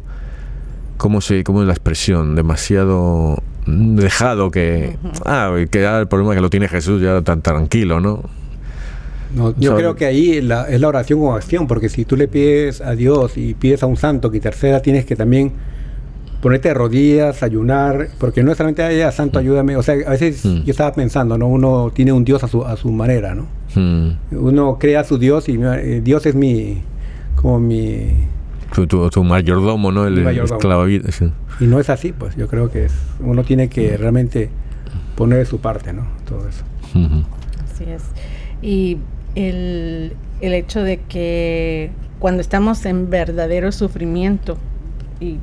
¿cómo, se, cómo es la expresión? Demasiado dejado que, ah, que ya el problema que lo tiene Jesús ya tan tranquilo, ¿no? No, yo creo que ahí es la oración con acción, porque si tú le pides a Dios y pides a un santo que interceda, tienes que también ponerte de rodillas, ayunar, porque no es solamente haya santo, mm. ayúdame. O sea, a veces mm. yo estaba pensando, ¿no? Uno tiene un Dios a su, a su manera, ¿no? Mm. Uno crea a su Dios y eh, Dios es mi, como mi... Tu, mayordomo, ¿no? El esclavo. Y no es así, pues yo creo que uno tiene que realmente poner de su parte, ¿no? Todo eso. Así es. Y el, el hecho de que cuando estamos en verdadero sufrimiento y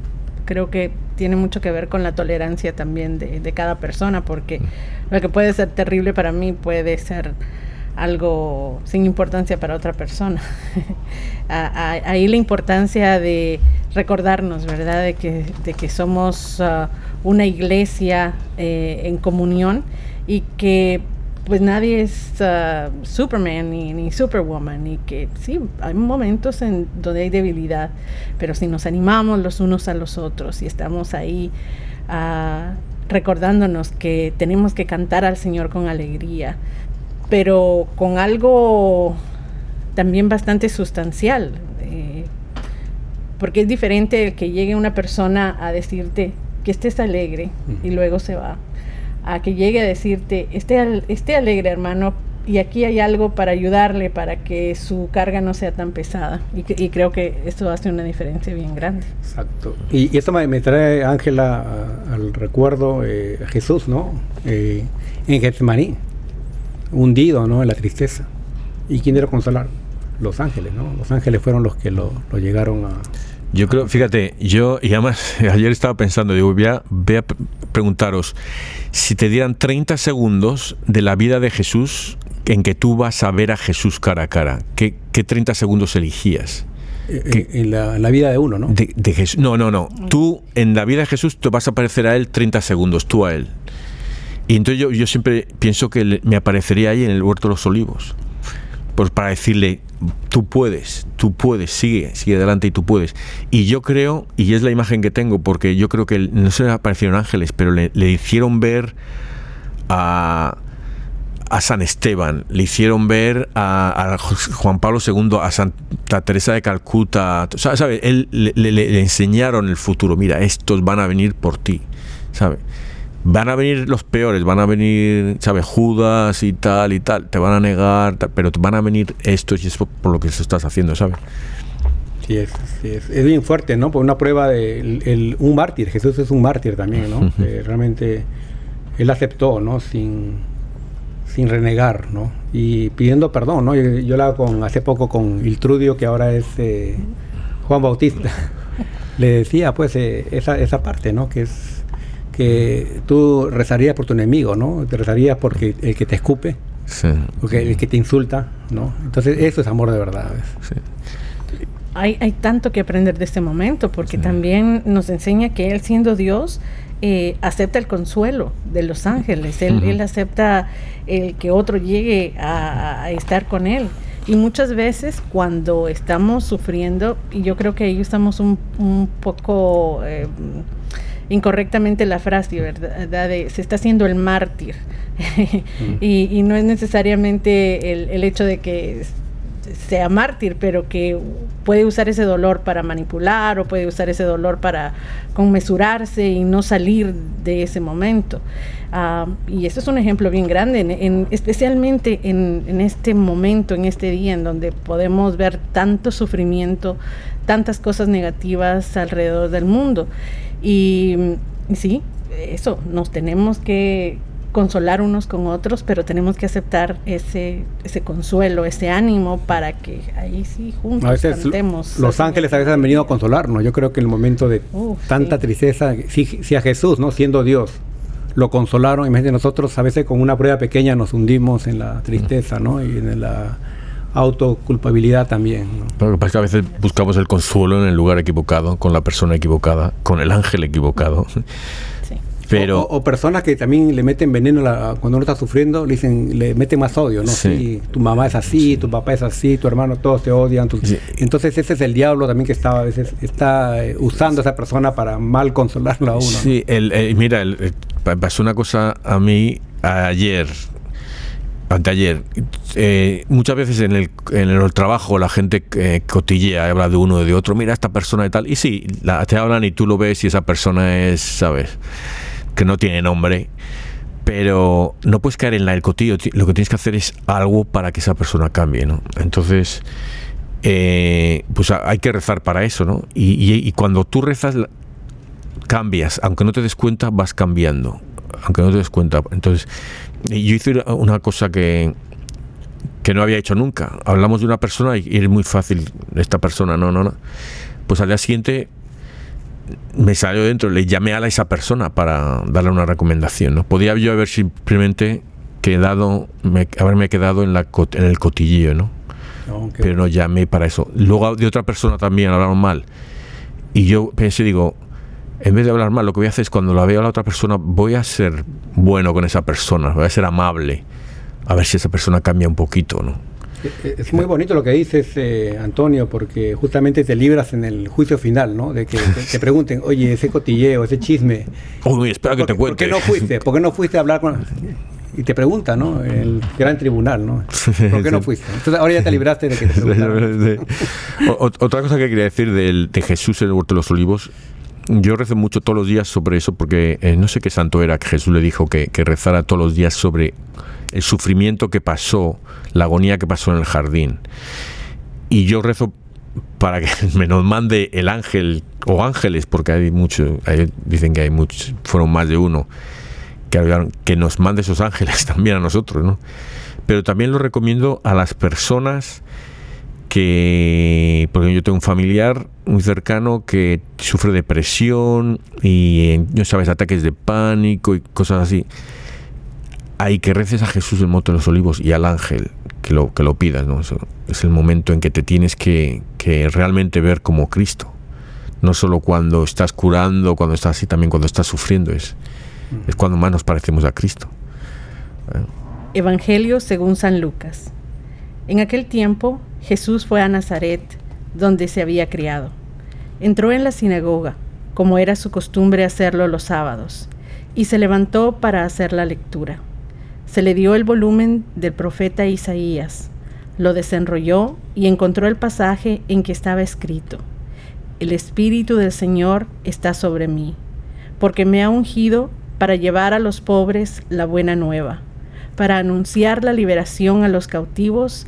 creo que tiene mucho que ver con la tolerancia también de, cada persona, porque lo que puede ser terrible para mí puede ser algo sin importancia para otra persona. Ahí la importancia de recordarnos, ¿verdad?, de que, de que somos ah, una iglesia eh, en comunión y que pues nadie es uh, Superman ni, Superwoman y que sí, hay momentos en donde hay debilidad, pero si nos animamos los unos a los otros y estamos ahí uh, recordándonos que tenemos que cantar al Señor con alegría, pero con algo también bastante sustancial, eh, porque es diferente el que llegue una persona a decirte que estés alegre y luego se va a que llegue a decirte, esté, esté alegre hermano, y aquí hay algo para ayudarle para que su carga no sea tan pesada. Y, creo que esto hace una diferencia bien grande. Exacto. Y, esto me, trae, Ángela, al recuerdo eh, Jesús, ¿no? Eh, en Getsemaní, hundido, ¿no? En la tristeza. ¿Y quién era consolar? Los ángeles, ¿no? Los ángeles fueron los que lo, lo llegaron a, yo creo, fíjate, yo, y además ayer estaba pensando, digo, voy a, preguntaros, si te dieran 30 segundos de la vida de Jesús en que tú vas a ver a Jesús cara a cara, ¿qué, qué 30 segundos elegías? Eh, eh, en, la, vida de uno, ¿no? De, No, no, no. Tú en la vida de Jesús te vas a parecer a Él 30 segundos, tú a Él. Y entonces yo, yo siempre pienso que me aparecería ahí en el huerto de los olivos. Pues para decirle, tú puedes, tú puedes, sigue, sigue adelante y tú puedes. Y yo creo, y es la imagen que tengo, porque yo creo que no se le aparecieron ángeles, pero le, hicieron ver a, a, San Esteban, le hicieron ver a, Juan Pablo II, a Santa Teresa de Calcuta, ¿sabes? Él, le, le enseñaron el futuro, mira, estos van a venir por ti, ¿sabes? Van a venir los peores, van a venir, ¿sabes? Judas y tal y tal, te van a negar, pero te van a venir estos y es por, lo que estás haciendo, ¿sabes? Sí es, es, bien fuerte, ¿no? Por una prueba de el, un mártir, Jesús es un mártir también, ¿no? realmente él aceptó, ¿no? Sin, sin renegar, ¿no? Y pidiendo perdón, ¿no? Yo, yo la con hace poco con Iltrudio, que ahora es eh, Juan Bautista, le decía pues eh, esa, esa parte, ¿no? Que es que tú rezarías por tu enemigo, ¿no? Te rezarías porque el que te escupe, sí. porque el que te insulta, ¿no? Entonces eso es amor de verdad. Sí. Hay, hay, tanto que aprender de este momento, porque también nos enseña que Él siendo Dios, eh, acepta el consuelo de los ángeles, él, él acepta el que otro llegue a, estar con Él. Y muchas veces cuando estamos sufriendo, y yo creo que ahí estamos un, un poco... Eh, incorrectamente la frase, ¿verdad? De, se está haciendo el mártir. y, y, no es necesariamente el, el, hecho de que sea mártir, pero que puede usar ese dolor para manipular o puede usar ese dolor para conmesurarse y no salir de ese momento. Uh, y eso es un ejemplo bien grande, en, en, especialmente en, en, este momento, en este día, en donde podemos ver tanto sufrimiento, tantas cosas negativas alrededor del mundo. Y, y sí, eso, nos tenemos que, consolar unos con otros, pero tenemos que aceptar ese, ese consuelo, ese ánimo para que ahí sí juntos a veces cantemos. Los ángeles a veces han venido a consolarnos. Yo creo que en el momento de tanta tristeza, si, a Jesús, ¿no? Siendo Dios, lo consolaron, de nosotros a veces con una prueba pequeña nos hundimos en la tristeza, ¿no? Y en la autoculpabilidad también. ¿no? que a veces buscamos el consuelo en el lugar equivocado, con la persona equivocada, con el ángel equivocado. Pero, o, personas que también le meten veneno cuando uno está sufriendo, le dicen, le meten más odio, ¿no? Sí. tu mamá es así, tu papá es así, tu hermano, todos te odian. Entonces ese es el diablo también que está a veces está eh, usando a esa persona para mal consolarlo a uno. Sí, el, mira, pasó una cosa a mí ayer, anteayer. Eh, muchas veces en el, en el trabajo la gente eh, cotillea, habla de uno de otro, mira esta persona y tal. Y sí, te hablan y tú lo ves y esa persona es, ¿sabes? que no tiene nombre, pero no puedes caer en la del cotillo. Lo que tienes que hacer es algo para que esa persona cambie, ¿no? Entonces, eh, pues hay que rezar para eso, ¿no? Y, cuando tú rezas, cambias, aunque no te des cuenta, vas cambiando, aunque no te des cuenta. Entonces, yo hice una cosa que, que no había hecho nunca. Hablamos de una persona y, es muy fácil, esta persona, no, no, no. Pues al día siguiente me salió dentro, le llamé a esa persona para darle una recomendación. ¿no? Podía yo haber simplemente quedado, haberme quedado en, la, en el cotillillo, ¿no? Pero no llamé para eso. Luego de otra persona también hablaron mal. Y yo pensé, digo, en vez de hablar mal, lo que voy a hacer es cuando la veo a la otra persona, voy a ser bueno con esa persona, voy a ser amable, a ver si esa persona cambia un poquito, ¿no? Eh, es muy bonito lo que dices, eh, Antonio, porque justamente te libras en el juicio final, ¿no? De que te, pregunten, oye, ese cotilleo, ese chisme. Uy, espera que te cuente. ¿Por qué no fuiste? ¿Por qué no fuiste a hablar con.? Y te pregunta, ¿no? El gran tribunal, ¿no? ¿Por qué no fuiste? Entonces ahora ya te libraste de que te Otra cosa que quería decir de Jesús en el Huerto de los Olivos yo rezo mucho todos los días sobre eso porque eh, no sé qué santo era que Jesús le dijo que, que rezara todos los días sobre el sufrimiento que pasó, la agonía que pasó en el jardín. Y yo rezo para que me nos mande el ángel o ángeles, porque hay muchos, dicen que hay muchos, fueron más de uno, que, que nos mande esos ángeles también a nosotros, ¿no? Pero también lo recomiendo a las personas que, porque yo tengo un familiar muy cercano que sufre depresión y, no sabes, ataques de pánico y cosas así hay que reces a Jesús el Monte de los Olivos y al ángel que lo, que lo pidas. ¿no? Es el momento en que te tienes que, que, realmente ver como Cristo. No solo cuando estás curando, cuando estás así, también cuando estás sufriendo. Es, es cuando más nos parecemos a Cristo. ¿Eh? Evangelio según San Lucas. En aquel tiempo Jesús fue a Nazaret, donde se había criado. Entró en la sinagoga, como era su costumbre hacerlo los sábados, y se levantó para hacer la lectura se le dio el volumen del profeta Isaías, lo desenrolló y encontró el pasaje en que estaba escrito, El Espíritu del Señor está sobre mí, porque me ha ungido para llevar a los pobres la buena nueva, para anunciar la liberación a los cautivos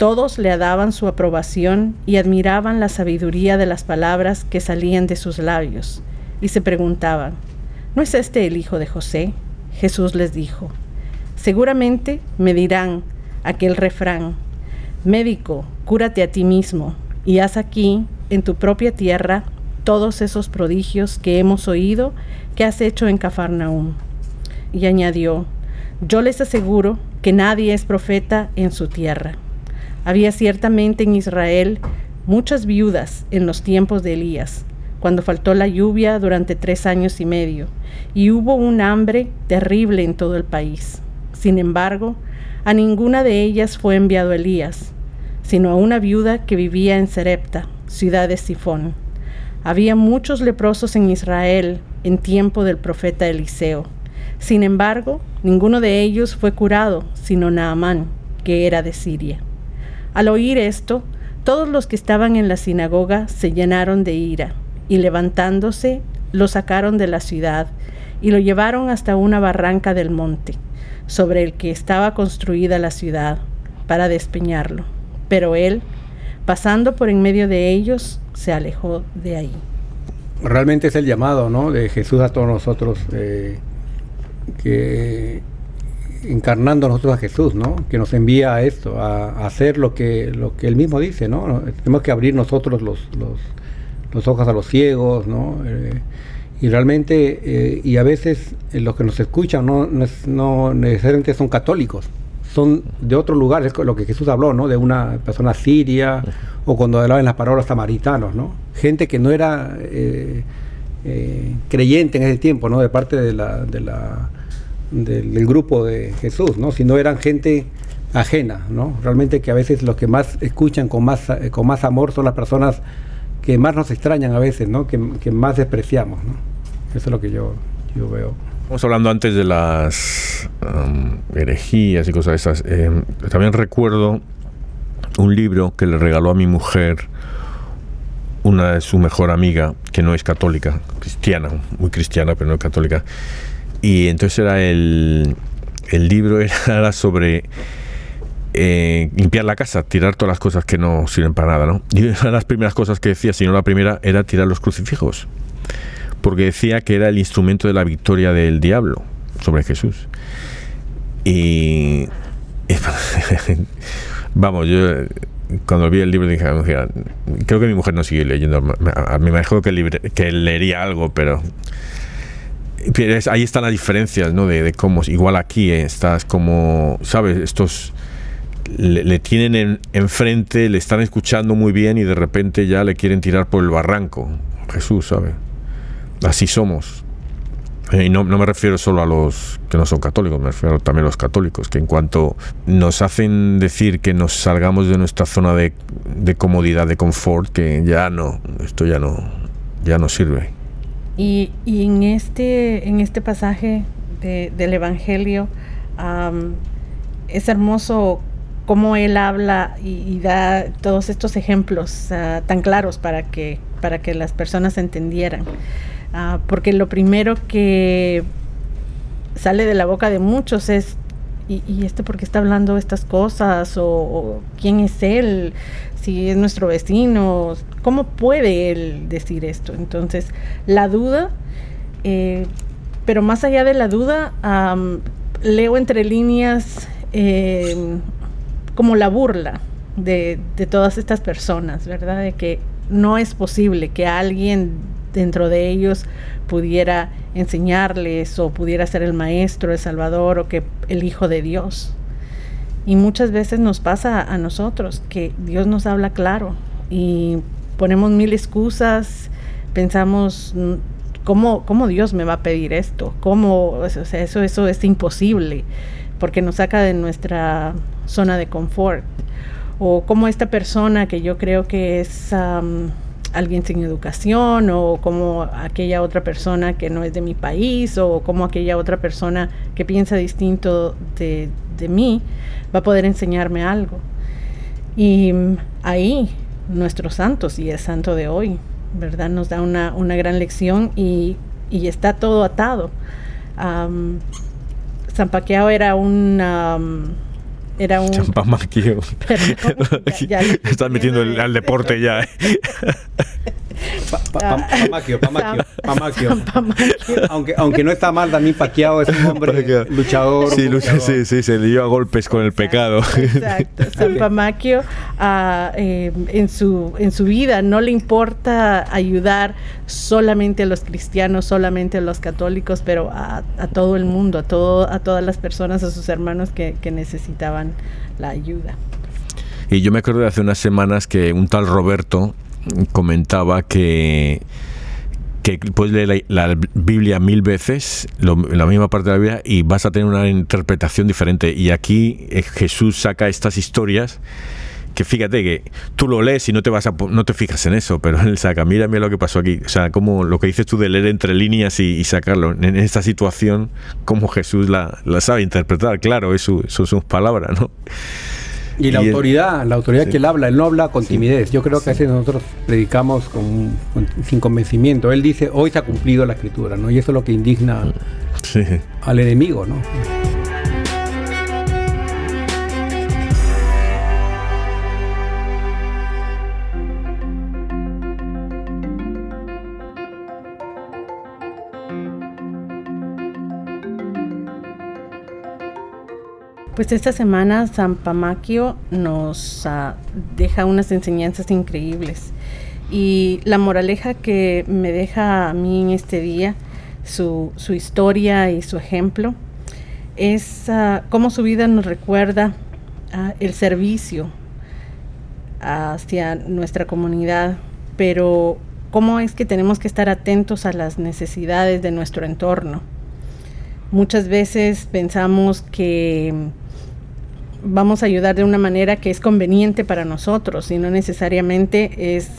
Todos le daban su aprobación y admiraban la sabiduría de las palabras que salían de sus labios, y se preguntaban, ¿no es este el hijo de José? Jesús les dijo, seguramente me dirán aquel refrán, médico, cúrate a ti mismo y haz aquí, en tu propia tierra, todos esos prodigios que hemos oído que has hecho en Cafarnaúm. Y añadió, yo les aseguro que nadie es profeta en su tierra. Había ciertamente en Israel muchas viudas en los tiempos de Elías, cuando faltó la lluvia durante tres años y medio, y hubo un hambre terrible en todo el país. Sin embargo, a ninguna de ellas fue enviado Elías, sino a una viuda que vivía en Serepta, ciudad de Sifón. Había muchos leprosos en Israel en tiempo del profeta Eliseo. Sin embargo, ninguno de ellos fue curado, sino Naamán, que era de Siria. Al oír esto, todos los que estaban en la sinagoga se llenaron de ira, y levantándose, lo sacaron de la ciudad, y lo llevaron hasta una barranca del monte, sobre el que estaba construida la ciudad, para despeñarlo. Pero él, pasando por en medio de ellos, se alejó de ahí. Realmente es el llamado ¿no? de Jesús a todos nosotros, eh, que encarnando nosotros a Jesús, ¿no? que nos envía a esto, a, hacer lo que, lo que él mismo dice. ¿no? Tenemos que abrir nosotros los, los, ojos a los ciegos, ¿no? Eh, y realmente, eh, y a veces los que nos escuchan no, no necesariamente son católicos, son de otro lugar, es lo que Jesús habló, ¿no? De una persona siria, o cuando hablaba en las palabras samaritanos, ¿no? Gente que no era eh, eh, creyente en ese tiempo, ¿no? De parte de la, de la, del grupo de Jesús, ¿no? Sino eran gente ajena, ¿no? Realmente que a veces los que más escuchan con más, eh, con más amor son las personas que más nos extrañan a veces, ¿no? Que, que más despreciamos, ¿no? Eso es lo que yo, yo veo. Estamos hablando antes de las herejías y cosas esas. Em, también recuerdo un libro que le regaló a mi mujer una de su mejor amiga, que no es católica, cristiana, muy cristiana, pero no es católica. Y entonces era el, el libro era sobre eh, limpiar la casa, tirar todas las cosas que no sirven para nada, ¿no? Y una de las primeras cosas que decía, si no la primera, era tirar los crucifijos porque decía que era el instrumento de la victoria del diablo sobre Jesús. Y, vamos, yo cuando vi el libro dije, creo que mi mujer no sigue leyendo, a mí me dijo que, que leería algo, pero ahí están las diferencias, ¿no? De, cómo, igual aquí eh, estás como, ¿sabes? Estos le, tienen enfrente, le están escuchando muy bien y de repente ya le quieren tirar por el barranco. Jesús, ¿sabes? Así somos. Y no, me refiero solo a los que no son católicos, me refiero también a los católicos, que en cuanto nos hacen decir que nos salgamos de nuestra zona de, comodidad, de confort, que ya no, esto ya no, ya no sirve. Y, en, este, en este pasaje del Evangelio es hermoso cómo él habla y, da todos estos ejemplos ah, tan claros para que, para que las personas entendieran. Ah, porque lo primero que sale de la boca de muchos es, ¿y, este por qué está hablando estas cosas? O, quién es él? Si es nuestro vecino, ¿cómo puede él decir esto? Entonces, la duda, eh, pero más allá de la duda, leo entre líneas eh, como la burla de, de todas estas personas, ¿verdad? De que no es posible que alguien dentro de ellos pudiera enseñarles o pudiera ser el maestro, el salvador o que el hijo de Dios. Y muchas veces nos pasa a nosotros que Dios nos habla claro y ponemos mil excusas, pensamos, mm, ¿cómo, cómo Dios me va a pedir esto? ¿Cómo? O sea, eso, eso es imposible porque nos saca de nuestra zona de confort. O como esta persona que yo creo que es alguien sin educación o como aquella otra persona que no es de mi país o como aquella otra persona que piensa distinto de, de mí va a poder enseñarme algo. Y ahí nuestros santos y el santo de hoy, ¿verdad? Nos da una, una gran lección y, y, está todo atado. San Paquiao era un era un. Champamaquio. Estás metiendo al deporte ya. ¿eh? Pamaquio, Pamaquio, Aunque, aunque no está mal, también Paquiao es un hombre luchador. Sí, sí, sí, se dio a golpes con el pecado. Exacto. San Pamaquio ah, eh, en, su, en su vida no le importa ayudar solamente a los cristianos, solamente a los católicos, pero a, todo el mundo, a, todo, a todas las personas, a sus hermanos que, que necesitaban la ayuda. Y yo me acuerdo de hace unas semanas que un tal Roberto comentaba que que puedes leer la, Biblia mil veces, la misma parte de la Biblia, y vas a tener una interpretación diferente. Y aquí eh, Jesús saca estas historias que fíjate que tú lo lees y no te vas a, no te fijas en eso, pero él saca, mira, mira lo que pasó aquí. O sea, como lo que dices tú de leer entre líneas y, sacarlo. En esta situación, como Jesús la, la sabe interpretar, claro, eso son sus palabras, ¿no? Y la autoridad, la autoridad que él habla, él no habla con timidez. Yo creo que a veces nosotros predicamos con, sin convencimiento. Él dice, hoy se ha cumplido la escritura, ¿no? Y eso es lo que indigna al enemigo, ¿no? Pues esta semana San Pamaquio nos ah, deja unas enseñanzas increíbles y la moraleja que me deja a mí en este día, su, historia y su ejemplo, es uh, cómo su vida nos recuerda ah, el servicio hacia nuestra comunidad, pero cómo es que tenemos que estar atentos a las necesidades de nuestro entorno. Muchas veces pensamos que vamos a ayudar de una manera que es conveniente para nosotros y no necesariamente es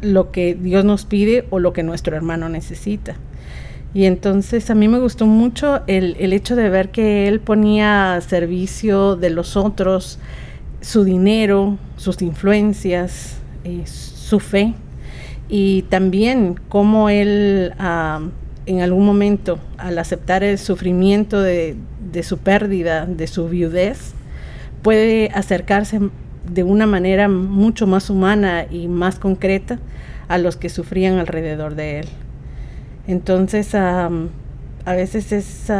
lo que Dios nos pide o lo que nuestro hermano necesita. Y entonces a mí me gustó mucho el, hecho de ver que él ponía a servicio de los otros su dinero, sus influencias, eh, su fe y también cómo él ah, en algún momento al aceptar el sufrimiento de, su pérdida, de su viudez, puede acercarse de una manera mucho más humana y más concreta a los que sufrían alrededor de él. Entonces, a veces es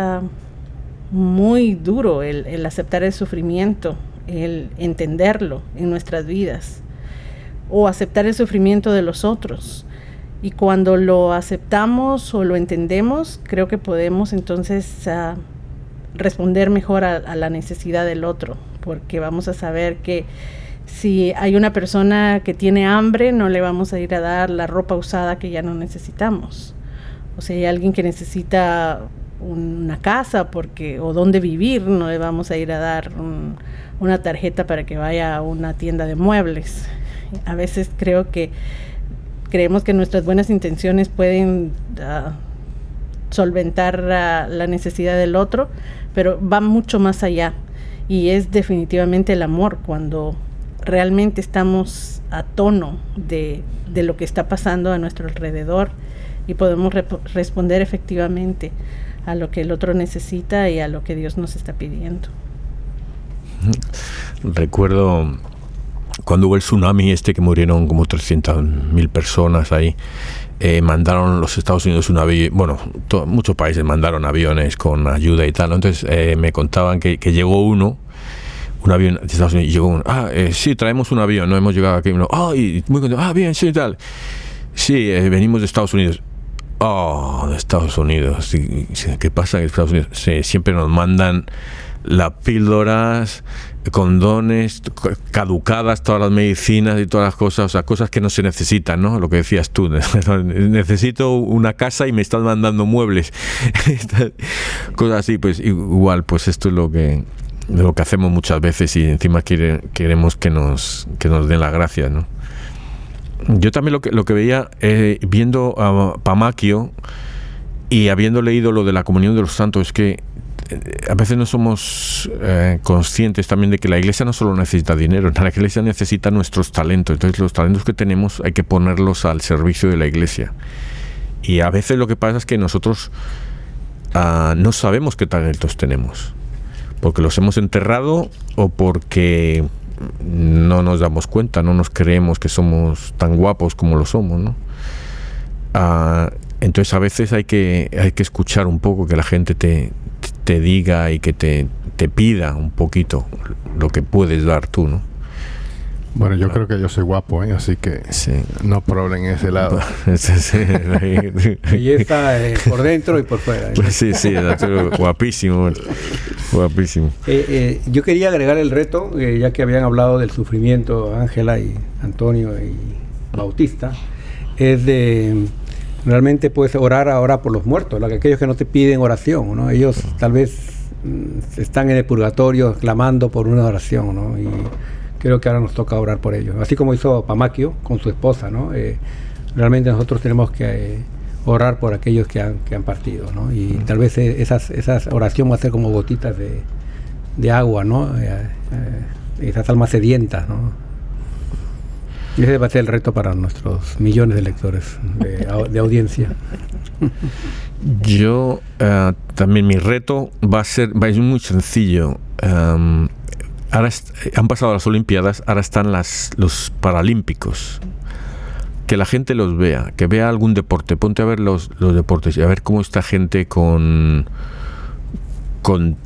muy duro el, aceptar el sufrimiento, el entenderlo en nuestras vidas, o aceptar el sufrimiento de los otros. Y cuando lo aceptamos o lo entendemos, creo que podemos entonces responder mejor a, la necesidad del otro, porque vamos a saber que si hay una persona que tiene hambre, no le vamos a ir a dar la ropa usada que ya no necesitamos. O si hay alguien que necesita una casa porque o dónde vivir, no le vamos a ir a dar una tarjeta para que vaya a una tienda de muebles. A veces creo que creemos que nuestras buenas intenciones pueden ah, solventar la necesidad del otro, pero va mucho más allá y es definitivamente el amor cuando realmente estamos a tono de, lo que está pasando a nuestro alrededor y podemos responder efectivamente a lo que el otro necesita y a lo que Dios nos está pidiendo. Recuerdo cuando hubo el tsunami este que murieron como 300.000 personas ahí eh, mandaron los Estados Unidos un avión, bueno, muchos países mandaron aviones con ayuda y tal. Entonces eh, me contaban que, llegó uno, un avión de Estados Unidos, y llegó uno, ah, eh, sí, traemos un avión, no hemos llegado aquí. Uno, ah, y muy contento, ah, bien, sí, tal. Sí, venimos de Estados Unidos. Oh, de Estados Unidos. ¿Qué pasa en Estados Unidos? Sí, siempre nos mandan las píldoras, condones, caducadas todas las medicinas y todas las cosas, o sea, cosas que no se necesitan, ¿no? Lo que decías tú, necesito una casa y me estás mandando muebles, cosas así, pues igual, pues esto es lo que lo que hacemos muchas veces y encima queremos que nos que nos den las gracias, ¿no? yo también lo que, lo que veía, eh, viendo a Pamaquio y habiendo leído lo de la comunión de los santos, es que a veces no somos eh, conscientes también de que la iglesia no solo necesita dinero, la iglesia necesita nuestros talentos. Entonces los talentos que tenemos hay que ponerlos al servicio de la iglesia. Y a veces lo que pasa es que nosotros ah, no sabemos qué talentos tenemos, porque los hemos enterrado o porque no nos damos cuenta, no nos creemos que somos tan guapos como lo somos, ¿no? Ah, entonces a veces hay que, hay que escuchar un poco, que la gente te, te diga y que te, te pida un poquito lo que puedes dar tú, ¿no? Bueno, yo creo que yo soy guapo, ¿eh? así que no problem en ese lado. Belleza eh, por dentro y por fuera. ¿eh? Sí, sí, guapísimo, guapísimo. Eh, yo quería agregar el reto, ya que habían hablado del sufrimiento Ángela y Antonio y Bautista, es de realmente puedes orar ahora por los muertos, aquellos que no te piden oración, ¿no? Ellos tal vez mm, están en el purgatorio clamando por una oración, ¿no? Y creo que ahora nos toca orar por ellos. Así como hizo Pamaquio con su esposa, ¿no? Eh, realmente nosotros tenemos que eh, orar por aquellos que han, que han partido, ¿no? Y tal vez eh, esas, esas oración va a ser como gotitas de, de agua, ¿no? esas almas sedientas, ¿no? Y ese va a ser el reto para nuestros millones de lectores de, audiencia. Yo también mi reto va a ser va a ser muy sencillo. Em, ahora han pasado las Olimpiadas, ahora están las, los Paralímpicos. Que la gente los vea, que vea algún deporte. Ponte a ver los, los deportes y a ver cómo está gente con, con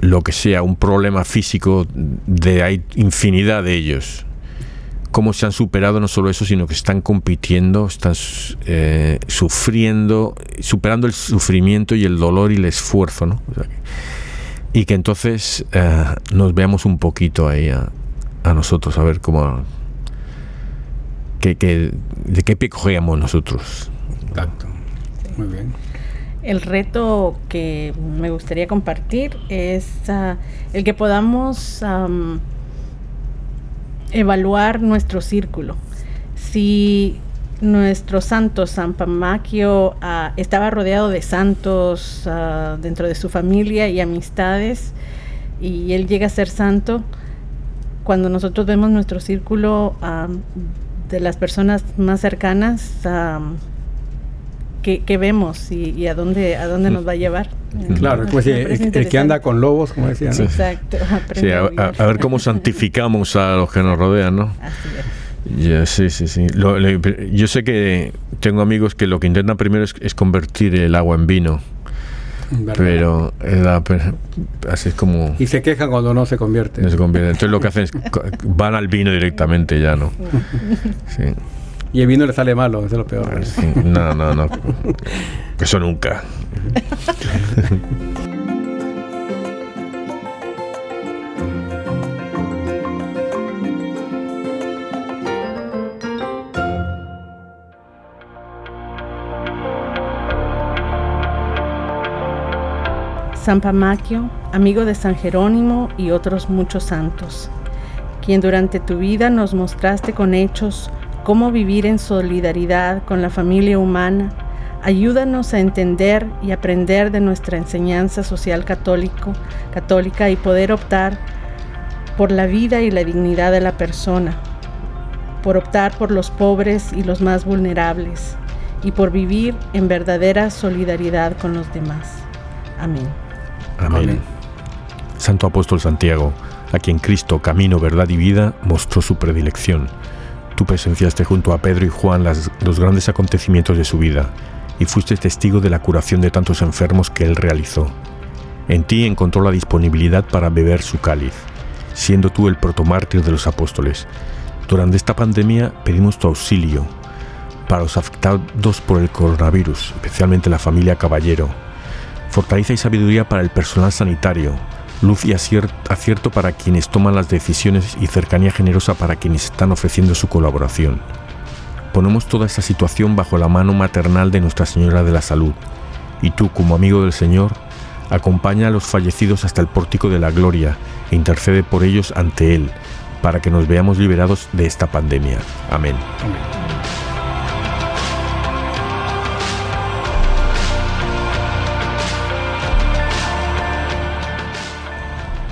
lo que sea, un problema físico, de hay infinidad de ellos. Cómo se han superado no solo eso, sino que están compitiendo, están eh, sufriendo, superando el sufrimiento y el dolor y el esfuerzo, ¿no? y que entonces eh, nos veamos un poquito ahí a, nosotros, a ver cómo... Que, ¿De qué pie cogíamos nosotros? Exacto. Muy bien. El reto que me gustaría compartir es ah, el que podamos evaluar nuestro círculo. Si nuestro santo San Pamaquio ah, estaba rodeado de santos ah, dentro de su familia y amistades y él llega a ser santo. Cuando nosotros vemos nuestro círculo ah, de las personas más cercanas, ¿qué, vemos y, a dónde a dónde nos va a llevar? Claro, pues el, que anda con lobos, como decían. Exacto. a, ver cómo santificamos a los que nos rodean, ¿no? Así es sí, sí, sí. yo sé que tengo amigos que lo que intentan primero es, convertir el agua en vino. Pero así es como. Y se quejan cuando no se convierte. No se convierte. Entonces lo que hacen es van al vino directamente ya, ¿no? Sí. Y el vino le sale malo, eso es lo peor. No, no, no. Eso nunca. San Pamaquio, amigo de San Jerónimo y otros muchos santos, quien durante tu vida nos mostraste con hechos cómo vivir en solidaridad con la familia humana, ayúdanos a entender y aprender de nuestra enseñanza social católico, católica y poder optar por la vida y la dignidad de la persona, por optar por los pobres y los más vulnerables y por vivir en verdadera solidaridad con los demás. Amén. Amén. Santo Apóstol Santiago, a quien Cristo, camino, verdad y vida, mostró su predilección. Tú presenciaste junto a Pedro y Juan los grandes acontecimientos de su vida y fuiste testigo de la curación de tantos enfermos que él realizó. En ti encontró la disponibilidad para beber su cáliz, siendo tú el protomártir de los apóstoles. Durante esta pandemia pedimos tu auxilio para los afectados por el coronavirus, especialmente la familia Caballero, fortaleza y sabiduría para el personal sanitario, luz y acierto para quienes toman las decisiones y cercanía generosa para quienes están ofreciendo su colaboración. Ponemos toda esta situación bajo la mano maternal de Nuestra Señora de la Salud, y tú, como amigo del Señor, acompaña a los fallecidos hasta el pórtico de la gloria e intercede por ellos ante Él, para que nos veamos liberados de esta pandemia. Amén. Amén.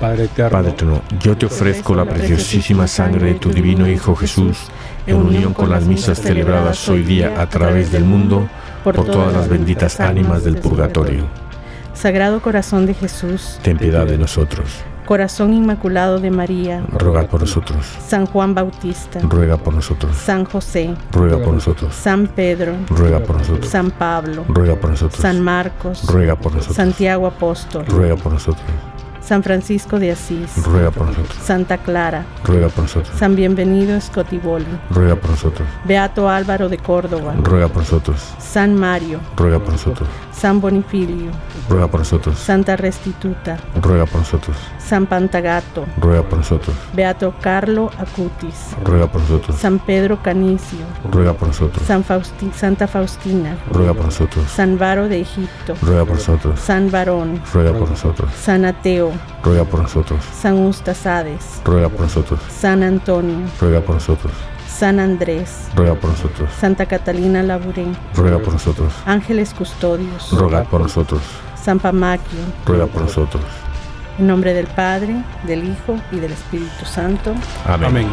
Padre eterno, Padre eterno, yo te ofrezco la preciosísima sangre de tu divino Hijo Jesús, en unión con las misas celebradas hoy día a través del mundo, por todas las benditas ánimas del purgatorio. Sagrado Corazón de Jesús, ten piedad de nosotros. Corazón Inmaculado de María, ruega por nosotros. San Juan Bautista, ruega por nosotros. San José, ruega por nosotros. San Pedro, ruega por nosotros. San Pablo, ruega por nosotros. San Marcos, ruega por nosotros. Santiago Apóstol, ruega por nosotros. San Francisco de Asís, ruega por nosotros. Santa Clara, ruega por nosotros. San Bienvenido Scotiboli, ruega por nosotros. Beato Álvaro de Córdoba, ruega por nosotros. San Mario, ruega por nosotros. San Bonifilio, ruega por nosotros. Santa Restituta, ruega por nosotros. San Pantagato, ruega por nosotros. Beato Carlo Acutis, ruega por nosotros. San Pedro Canicio, ruega por nosotros. San Fausti Santa Faustina, ruega por nosotros. San Varo de Egipto, ruega por nosotros. San Varón, ruega por nosotros. San Ateo, ruega por nosotros. San Ustasades, ruega por nosotros. San Antonio, ruega por nosotros. San Andrés, ruega por nosotros. Santa Catalina Laburén, ruega por nosotros. Ángeles Custodios, ruega por nosotros. San Pamaquio, ruega por nosotros. En nombre del Padre, del Hijo y del Espíritu Santo. Amén. Amén.